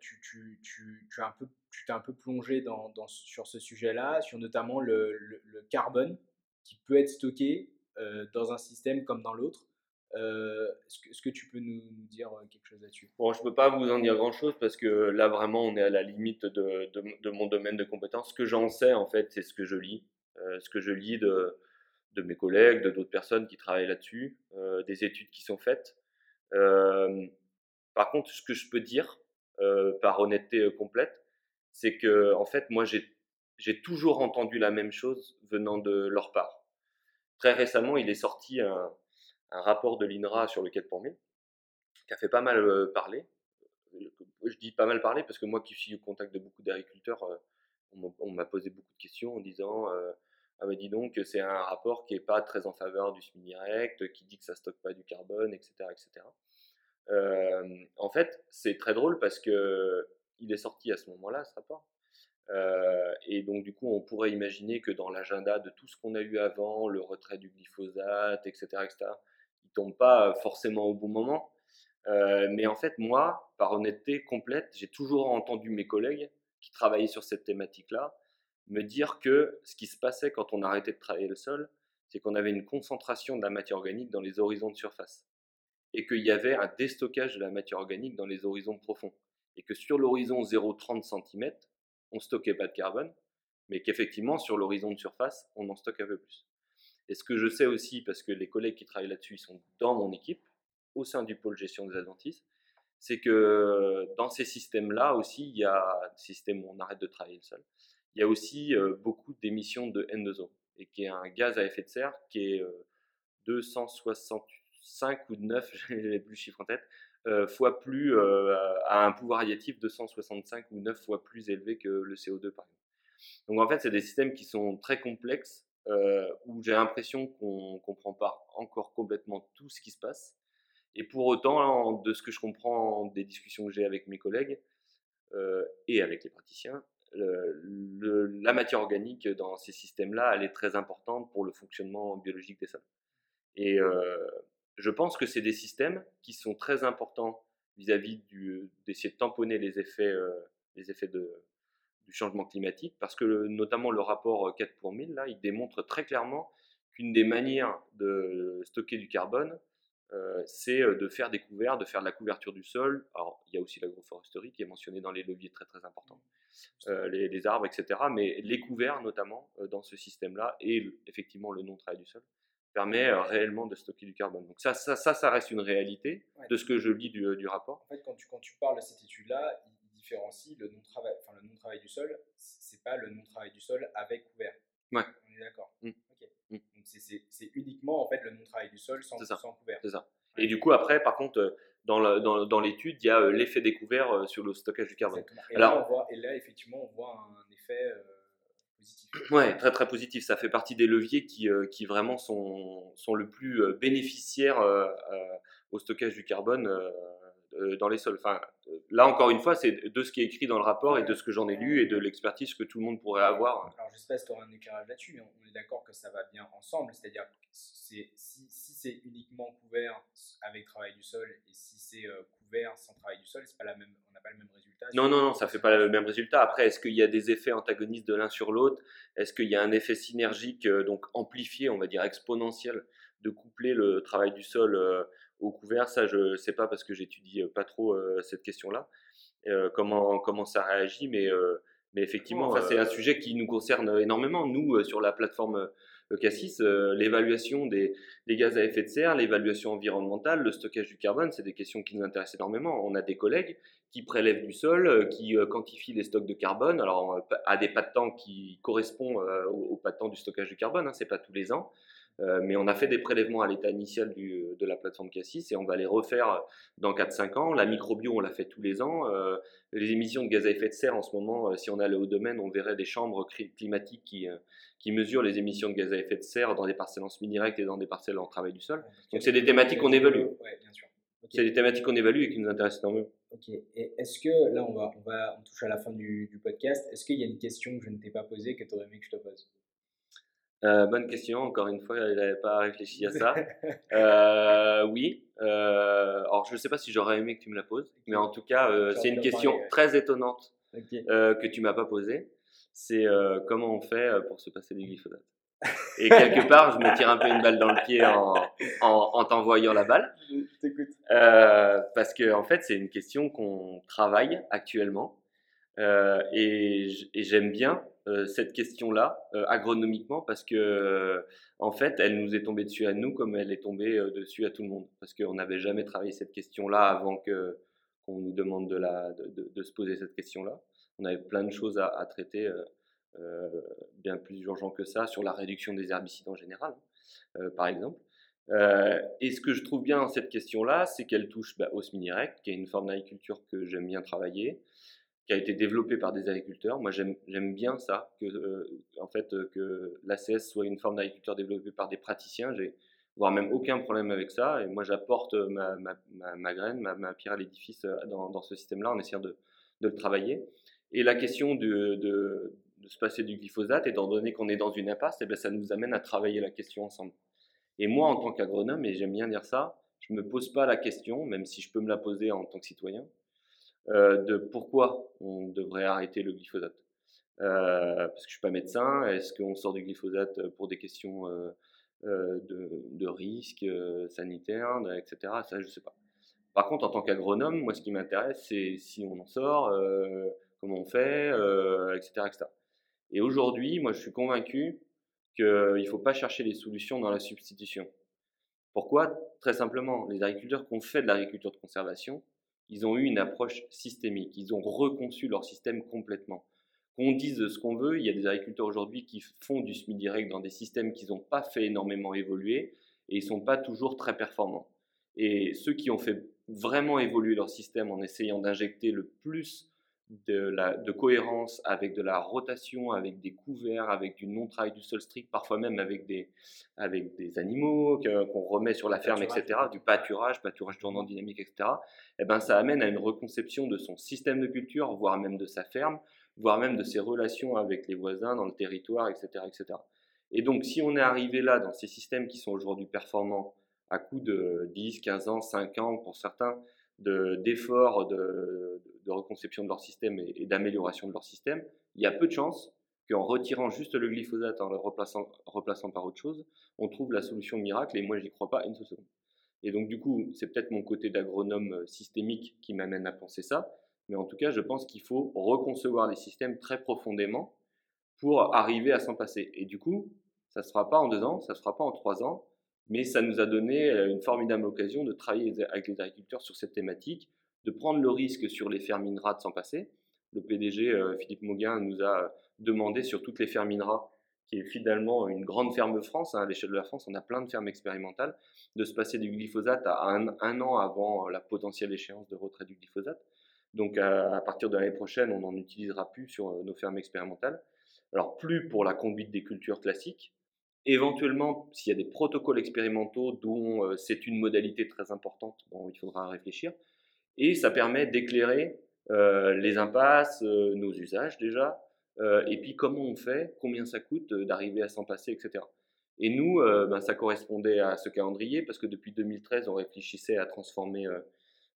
tu, tu, un peu, t'es un peu plongé sur ce sujet-là, sur notamment le, carbone qui peut être stocké dans un système comme dans l'autre est-ce, que, tu peux nous, dire quelque chose là-dessus? Bon, je ne peux pas vous en dire grand-chose parce que là, vraiment, on est à la limite de, mon domaine de compétences. Ce que j'en sais, en fait, c'est ce que je lis. ce que je lis de, mes collègues, de d'autres personnes qui travaillent là-dessus, des études qui sont faites. Par contre, ce que je peux dire, par honnêteté complète, c'est que en fait, moi, j'ai toujours entendu la même chose venant de leur part. Très récemment, il est sorti un, rapport de l'INRA sur le quai de Pont-Mille, qui a fait pas mal parler. Je dis pas mal parler parce que moi qui suis au contact de beaucoup d'agriculteurs, on m'a posé beaucoup de questions en disant ah bah dis donc, c'est un rapport qui n'est pas très en faveur du semi-direct, qui dit que ça stocke pas du carbone, etc. etc. Euh, en fait, c'est très drôle parce que il est sorti à ce moment-là, ce rapport. Euh, et donc, du coup, on pourrait imaginer que dans l'agenda de tout ce qu'on a eu avant, le retrait du glyphosate, etc., etc., il tombe pas forcément au bon moment. Euh, mais en fait, moi, par honnêteté complète, j'ai toujours entendu mes collègues qui travaillaient sur cette thématique-là me dire que ce qui se passait quand on arrêtait de travailler le sol, c'est qu'on avait une concentration de la matière organique dans les horizons de surface. Et qu'il y avait un déstockage de la matière organique dans les horizons profonds. Et que sur l'horizon 0,30 cm, on stockait pas de carbone, mais qu'effectivement sur l'horizon de surface, on en stocke un peu plus. Et ce que je sais aussi, parce que les collègues qui travaillent là-dessus, sont dans mon équipe, au sein du pôle gestion des adventistes, c'est que dans ces systèmes-là aussi, il y a des systèmes où on arrête de travailler le sol, il y a aussi beaucoup d'émissions de N2O, et qui est un gaz à effet de serre qui est 260, 5 ou de 9, j'ai plus le chiffre en tête, fois plus, à un pouvoir radiatif de 165 ou 9 fois plus élevé que le CO2 par exemple. Donc en fait, c'est des systèmes qui sont très complexes, où j'ai l'impression qu'on ne comprend pas encore complètement tout ce qui se passe. Et pour autant, de ce que je comprends des discussions que j'ai avec mes collègues et avec les praticiens, la matière organique dans ces systèmes-là, elle est très importante pour le fonctionnement biologique des sols. Et je pense que c'est des systèmes qui sont très importants vis-à-vis d'essayer de tamponner les effets, de, du changement climatique, parce que notamment le rapport 4 pour 1000, là, il démontre très clairement qu'une des manières de stocker du carbone, c'est de faire des couverts, de faire de la couverture du sol. Alors, il y a aussi l'agroforesterie qui est mentionnée dans les leviers très très importants, les, les, arbres, etc. Mais les couverts, notamment, dans ce système-là, et effectivement le non-travail du sol, permet réellement de stocker du carbone. Donc ça, ça, ça, ça reste une réalité de ce que je lis du, du, rapport. En fait, quand tu, quand tu parles de cette étude-là, il, différencie le non-travail enfin, le non-travail du sol, c'est pas le non-travail du sol avec couvert. Ouais. On est d'accord. Mmh. Mmh. Donc c'est uniquement en fait le non-travail du sol sans, sans couvert. C'est ça. Et du coup, après, par contre, dans l'étude, dans, il y a l'effet découvert sur le stockage du carbone. Et, Alors, là, on voit, et là, effectivement, on voit un effet positif. Ouais, très très positif. Ça fait partie des leviers qui, qui vraiment sont, sont le plus bénéficiaires au stockage du carbone dans les sols. Enfin, là, encore une fois, c'est de ce qui est écrit dans le rapport et de ce que j'en ai lu et de l'expertise que tout le monde pourrait avoir. Alors, je sais pas si tu auras un éclairage là-dessus, mais on est d'accord que ça va bien ensemble. C'est-à-dire que si, si c'est uniquement couvert avec travail du sol et si c'est couvert sans travail du sol, pas la même, on n'a pas le même résultat. Non, non, non, ça ne fait pas le même résultat. Après, est-ce qu'il y a des effets antagonistes de l'un sur l'autre? Est-ce qu'il y a un effet synergique, donc amplifié, on va dire exponentiel, de coupler le travail du sol au couvert, ça je ne sais pas parce que j'étudie pas trop cette question-là, comment, comment ça réagit, mais, mais effectivement, c'est un sujet qui nous concerne énormément. Nous, sur la plateforme Cassis, l'évaluation des, des, gaz à effet de serre, l'évaluation environnementale, le stockage du carbone, c'est des questions qui nous intéressent énormément. On a des collègues qui prélèvent du sol, qui quantifient les stocks de carbone, alors à des pas de temps qui correspondent au, pas de temps du stockage du carbone, hein, c'est pas tous les ans. Euh, mais on a fait des prélèvements à l'état initial du, de la plateforme Cassis et on va les refaire dans 4-5 ans. La microbio, on l'a fait tous les ans. Euh, les émissions de gaz à effet de serre, en ce moment, euh, si on allait au domaine, on verrait des chambres climatiques qui, qui mesurent les émissions de gaz à effet de serre dans des parcelles en semi-direct et dans des parcelles en travail du sol. Donc c'est des thématiques qu'on évalue. C'est des thématiques qu'on évalue et qui nous intéressent énormément. Ok. Et est-ce que, là, on, va, on, va, on touche à la fin du, du podcast, est-ce qu'il y a une question que je ne t'ai pas posée que tu aurais aimé que je te pose? Euh, bonne question, encore une fois, il n'avait pas réfléchi à ça. euh, oui, euh, alors je ne sais pas si j'aurais aimé que tu me la poses, mais en tout cas, euh, c'est une question très étonnante euh, que tu m'as pas posée. C'est comment on fait pour se passer du glyphosate Et quelque part, je me tire un peu une balle dans le pied en, en, en t'envoyant la balle. parce que en fait, c'est une question qu'on travaille actuellement. et j'aime bien euh, cette question-là euh, agronomiquement parce que euh, en fait elle nous est tombée dessus à nous comme elle est tombée dessus à tout le monde parce qu'on n'avait jamais travaillé cette question-là avant qu'on nous demande de, se poser cette question-là. On avait plein de choses à, traiter bien plus urgent que ça sur la réduction des herbicides en général, par exemple. et ce que je trouve bien dans cette question-là, c'est qu'elle touche bah, au semi-direct, qui est une forme d'agriculture que j'aime bien travailler, qui a été développé par des agriculteurs. Moi, j'aime bien ça, que, euh, en fait, euh, que l'ACS soit une forme d'agriculteur développée par des praticiens. J'ai voire même aucun problème avec ça. Et moi, j'apporte ma, ma, graine, ma, pierre à l'édifice euh, dans, ce système-là en essayant de, le travailler. Et la question de, se passer du glyphosate, étant donné qu'on est dans une impasse, et eh bien, ça nous amène à travailler la question ensemble. Et moi, en tant qu'agronome, et j'aime bien dire ça, je ne me pose pas la question, même si je peux me la poser en tant que citoyen, euh, de pourquoi on devrait arrêter le glyphosate. Euh, parce que je suis pas médecin, est-ce qu'on sort du glyphosate pour des questions euh, de, de risques sanitaires, etc. Ça, je sais pas. Par contre, en tant qu'agronome, moi, ce qui m'intéresse, c'est si on en sort, comment on fait, etc., etc. Et aujourd'hui, moi, je suis convaincu qu'il ne faut pas chercher les solutions dans la substitution. Pourquoi? Très simplement, les agriculteurs qui ont fait de l'agriculture de conservation, ils ont eu une approche systémique. Ils ont reconçu leur système complètement. Qu'on dise ce qu'on veut, il y a des agriculteurs aujourd'hui qui font du semi-direct dans des systèmes qu'ils n'ont pas fait énormément évoluer et ils ne sont pas toujours très performants. Et ceux qui ont fait vraiment évoluer leur système en essayant d'injecter le plus de, la, de cohérence avec de la rotation, avec des couverts, avec du non-travail du sol strict, parfois même avec des, avec des animaux qu'on remet sur la ferme, etc., du pâturage, pâturage tournant dynamique, etc., et eh ben, ça amène à une reconception de son système de culture, voire même de sa ferme, voire même de ses relations avec les voisins dans le territoire, etc., etc. Et donc, si on est arrivé là dans ces systèmes qui sont aujourd'hui performants à coup de 10, 15 ans, 5 ans pour certains, d'efforts de, de, reconception de leur système et, d'amélioration de leur système, il y a peu de chances qu'en retirant juste le glyphosate, en le replaçant, replaçant par autre chose, on trouve la solution miracle et moi j'y crois pas une seule seconde. Et donc du coup, c'est peut-être mon côté d'agronome euh, systémique qui m'amène à penser ça, mais en tout cas, je pense qu'il faut reconcevoir les systèmes très profondément pour arriver à s'en passer. Et du coup, ça ne se fera pas en deux ans, ça ne se fera pas en trois ans, mais ça nous a donné euh, une formidable occasion de travailler avec les agriculteurs sur cette thématique, de prendre le risque sur les fermes INRA de s'en passer. Le PDG euh, Philippe Mauguin nous a demandé sur toutes les fermes INRA, qui est finalement une grande ferme France, hein, à l'échelle de la France, on a plein de fermes expérimentales, de se passer du glyphosate à un, an avant la potentielle échéance de retrait du glyphosate. Donc à, partir de l'année prochaine, on n'en utilisera plus sur euh, nos fermes expérimentales. Alors plus pour la conduite des cultures classiques, Éventuellement, s'il y a des protocoles expérimentaux dont euh, c'est une modalité très importante, bon, il faudra réfléchir. Et ça permet d'éclairer euh, les impasses, euh, nos usages déjà, et puis comment on fait, combien ça coûte d'arriver à s'en passer, etc. Et nous, ben, ça correspondait à ce calendrier parce que depuis 2013, on réfléchissait à transformer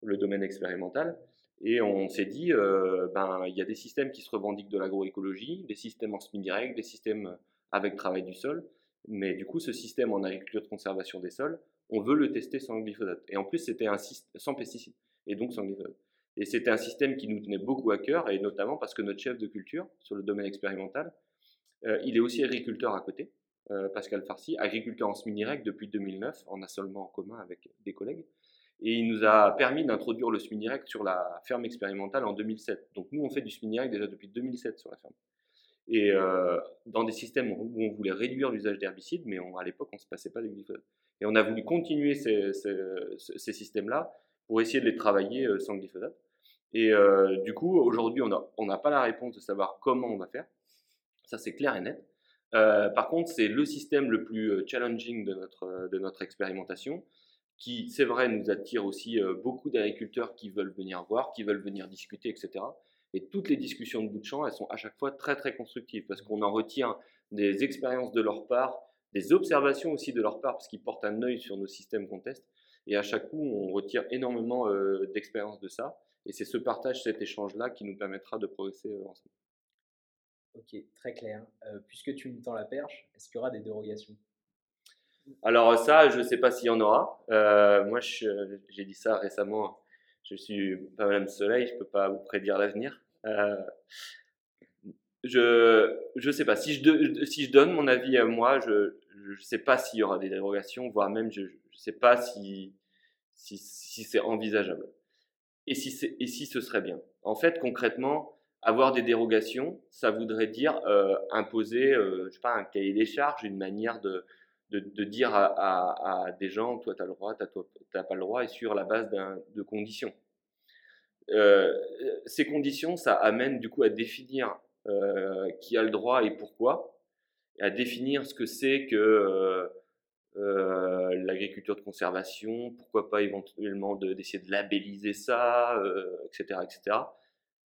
le domaine expérimental. Et on s'est dit, ben, il y a des systèmes qui se revendiquent de l'agroécologie, des systèmes en semi-direct, des systèmes avec travail du sol. Mais du coup, ce système en agriculture de conservation des sols, on veut le tester sans glyphosate. Et en plus, c'était un sans pesticides, et donc sans glyphosate. Et c'était un système qui nous tenait beaucoup à cœur, et notamment parce que notre chef de culture, sur le domaine expérimental, euh, il est aussi agriculteur à côté, euh, Pascal Farsi, agriculteur en semi-direct depuis 2009, en assolement en commun avec des collègues. Et il nous a permis d'introduire le semi-direct sur la ferme expérimentale en 2007. Donc nous, on fait du semi-direct déjà depuis 2007 sur la ferme et euh, dans des systèmes où on voulait réduire l'usage d'herbicides, mais à l'époque, on ne se passait pas de glyphosate. Et on a voulu continuer ces, ces, systèmes-là pour essayer de les travailler euh, sans glyphosate. Et euh, du coup, aujourd'hui, on n'a pas la réponse de savoir comment on va faire. Ça, c'est clair et net. par contre, c'est le système le plus challenging de notre, de notre expérimentation, qui, c'est vrai, nous attire aussi beaucoup d'agriculteurs qui veulent venir voir, qui veulent venir discuter, etc. Et toutes les discussions de bout de champ, elles sont à chaque fois très très constructives parce qu'on en retient des expériences de leur part, des observations aussi de leur part parce qu'ils portent un œil sur nos systèmes qu'on teste. Et à chaque coup, on retire énormément euh, d'expériences de ça. Et c'est ce partage, cet échange-là qui nous permettra de progresser euh, ensemble. Ok, très clair. Euh, puisque tu me tends la perche, est-ce qu'il y aura des dérogations? Alors ça, je ne sais pas s'il y en aura. moi, j'ai dit ça récemment. Je suis pas Madame Soleil, je ne peux pas vous prédire l'avenir. Euh, je je sais pas si je si je donne mon avis à moi, je je sais pas s'il y aura des dérogations, voire même je ne sais pas si si, c'est envisageable. Et si et si ce serait bien. En fait, concrètement, avoir des dérogations, ça voudrait dire euh, imposer, euh, je sais pas, un cahier des charges, une manière de de, de dire à, à, des gens, toi tu as le droit, tu n'as pas le droit, et sur la base de conditions. Euh, ces conditions, ça amène du coup à définir euh, qui a le droit et pourquoi, à définir ce que c'est que euh, l'agriculture de conservation, pourquoi pas éventuellement d'essayer de, labelliser ça, etc., etc.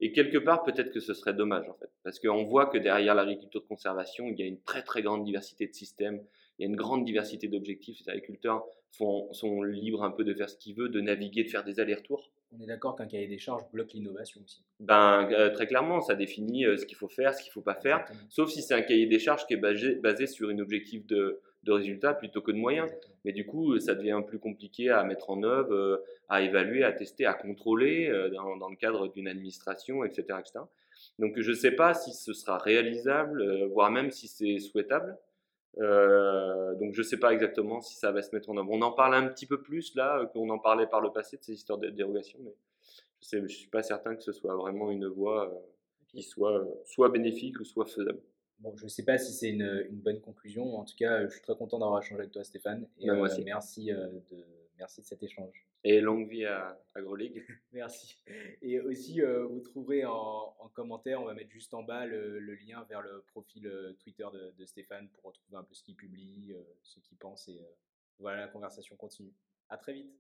Et quelque part, peut-être que ce serait dommage, en fait, parce qu'on voit que derrière l'agriculture de conservation, il y a une très très grande diversité de systèmes, il y a une grande diversité d'objectifs. Les agriculteurs sont libres un peu de faire ce qu'ils veulent, de naviguer, de faire des allers-retours. On est d'accord qu'un cahier des charges bloque l'innovation aussi. Ben, euh, très clairement, ça définit euh, ce qu'il faut faire, ce qu'il ne faut pas faire, sauf si c'est un cahier des charges qui est basé, basé sur un objectif de, de résultat plutôt que de moyens. Mais du coup, ça devient plus compliqué à mettre en œuvre, euh, à évaluer, à tester, à contrôler dans, dans, le cadre d'une administration, etc., etc. Donc je ne sais pas si ce sera réalisable, voire même si c'est souhaitable. Euh, donc je ne sais pas exactement si ça va se mettre en œuvre. On en parle un petit peu plus là qu'on en parlait par le passé de ces histoires de dérogation, mais je ne suis pas certain que ce soit vraiment une voie euh, qui soit soit bénéfique ou soit faisable. Bon, je ne sais pas si c'est une, une, bonne conclusion. En tout cas, je suis très content d'avoir échangé avec toi, Stéphane. Et ben, euh, merci de merci de cet échange. Et longue vie à AgroLeague. Merci. Et aussi, vous trouverez en, commentaire, on va mettre juste en bas le, lien vers le profil Twitter de, de, Stéphane pour retrouver un peu ce qu'il publie, ce qu'il pense et voilà, la conversation continue. À très vite.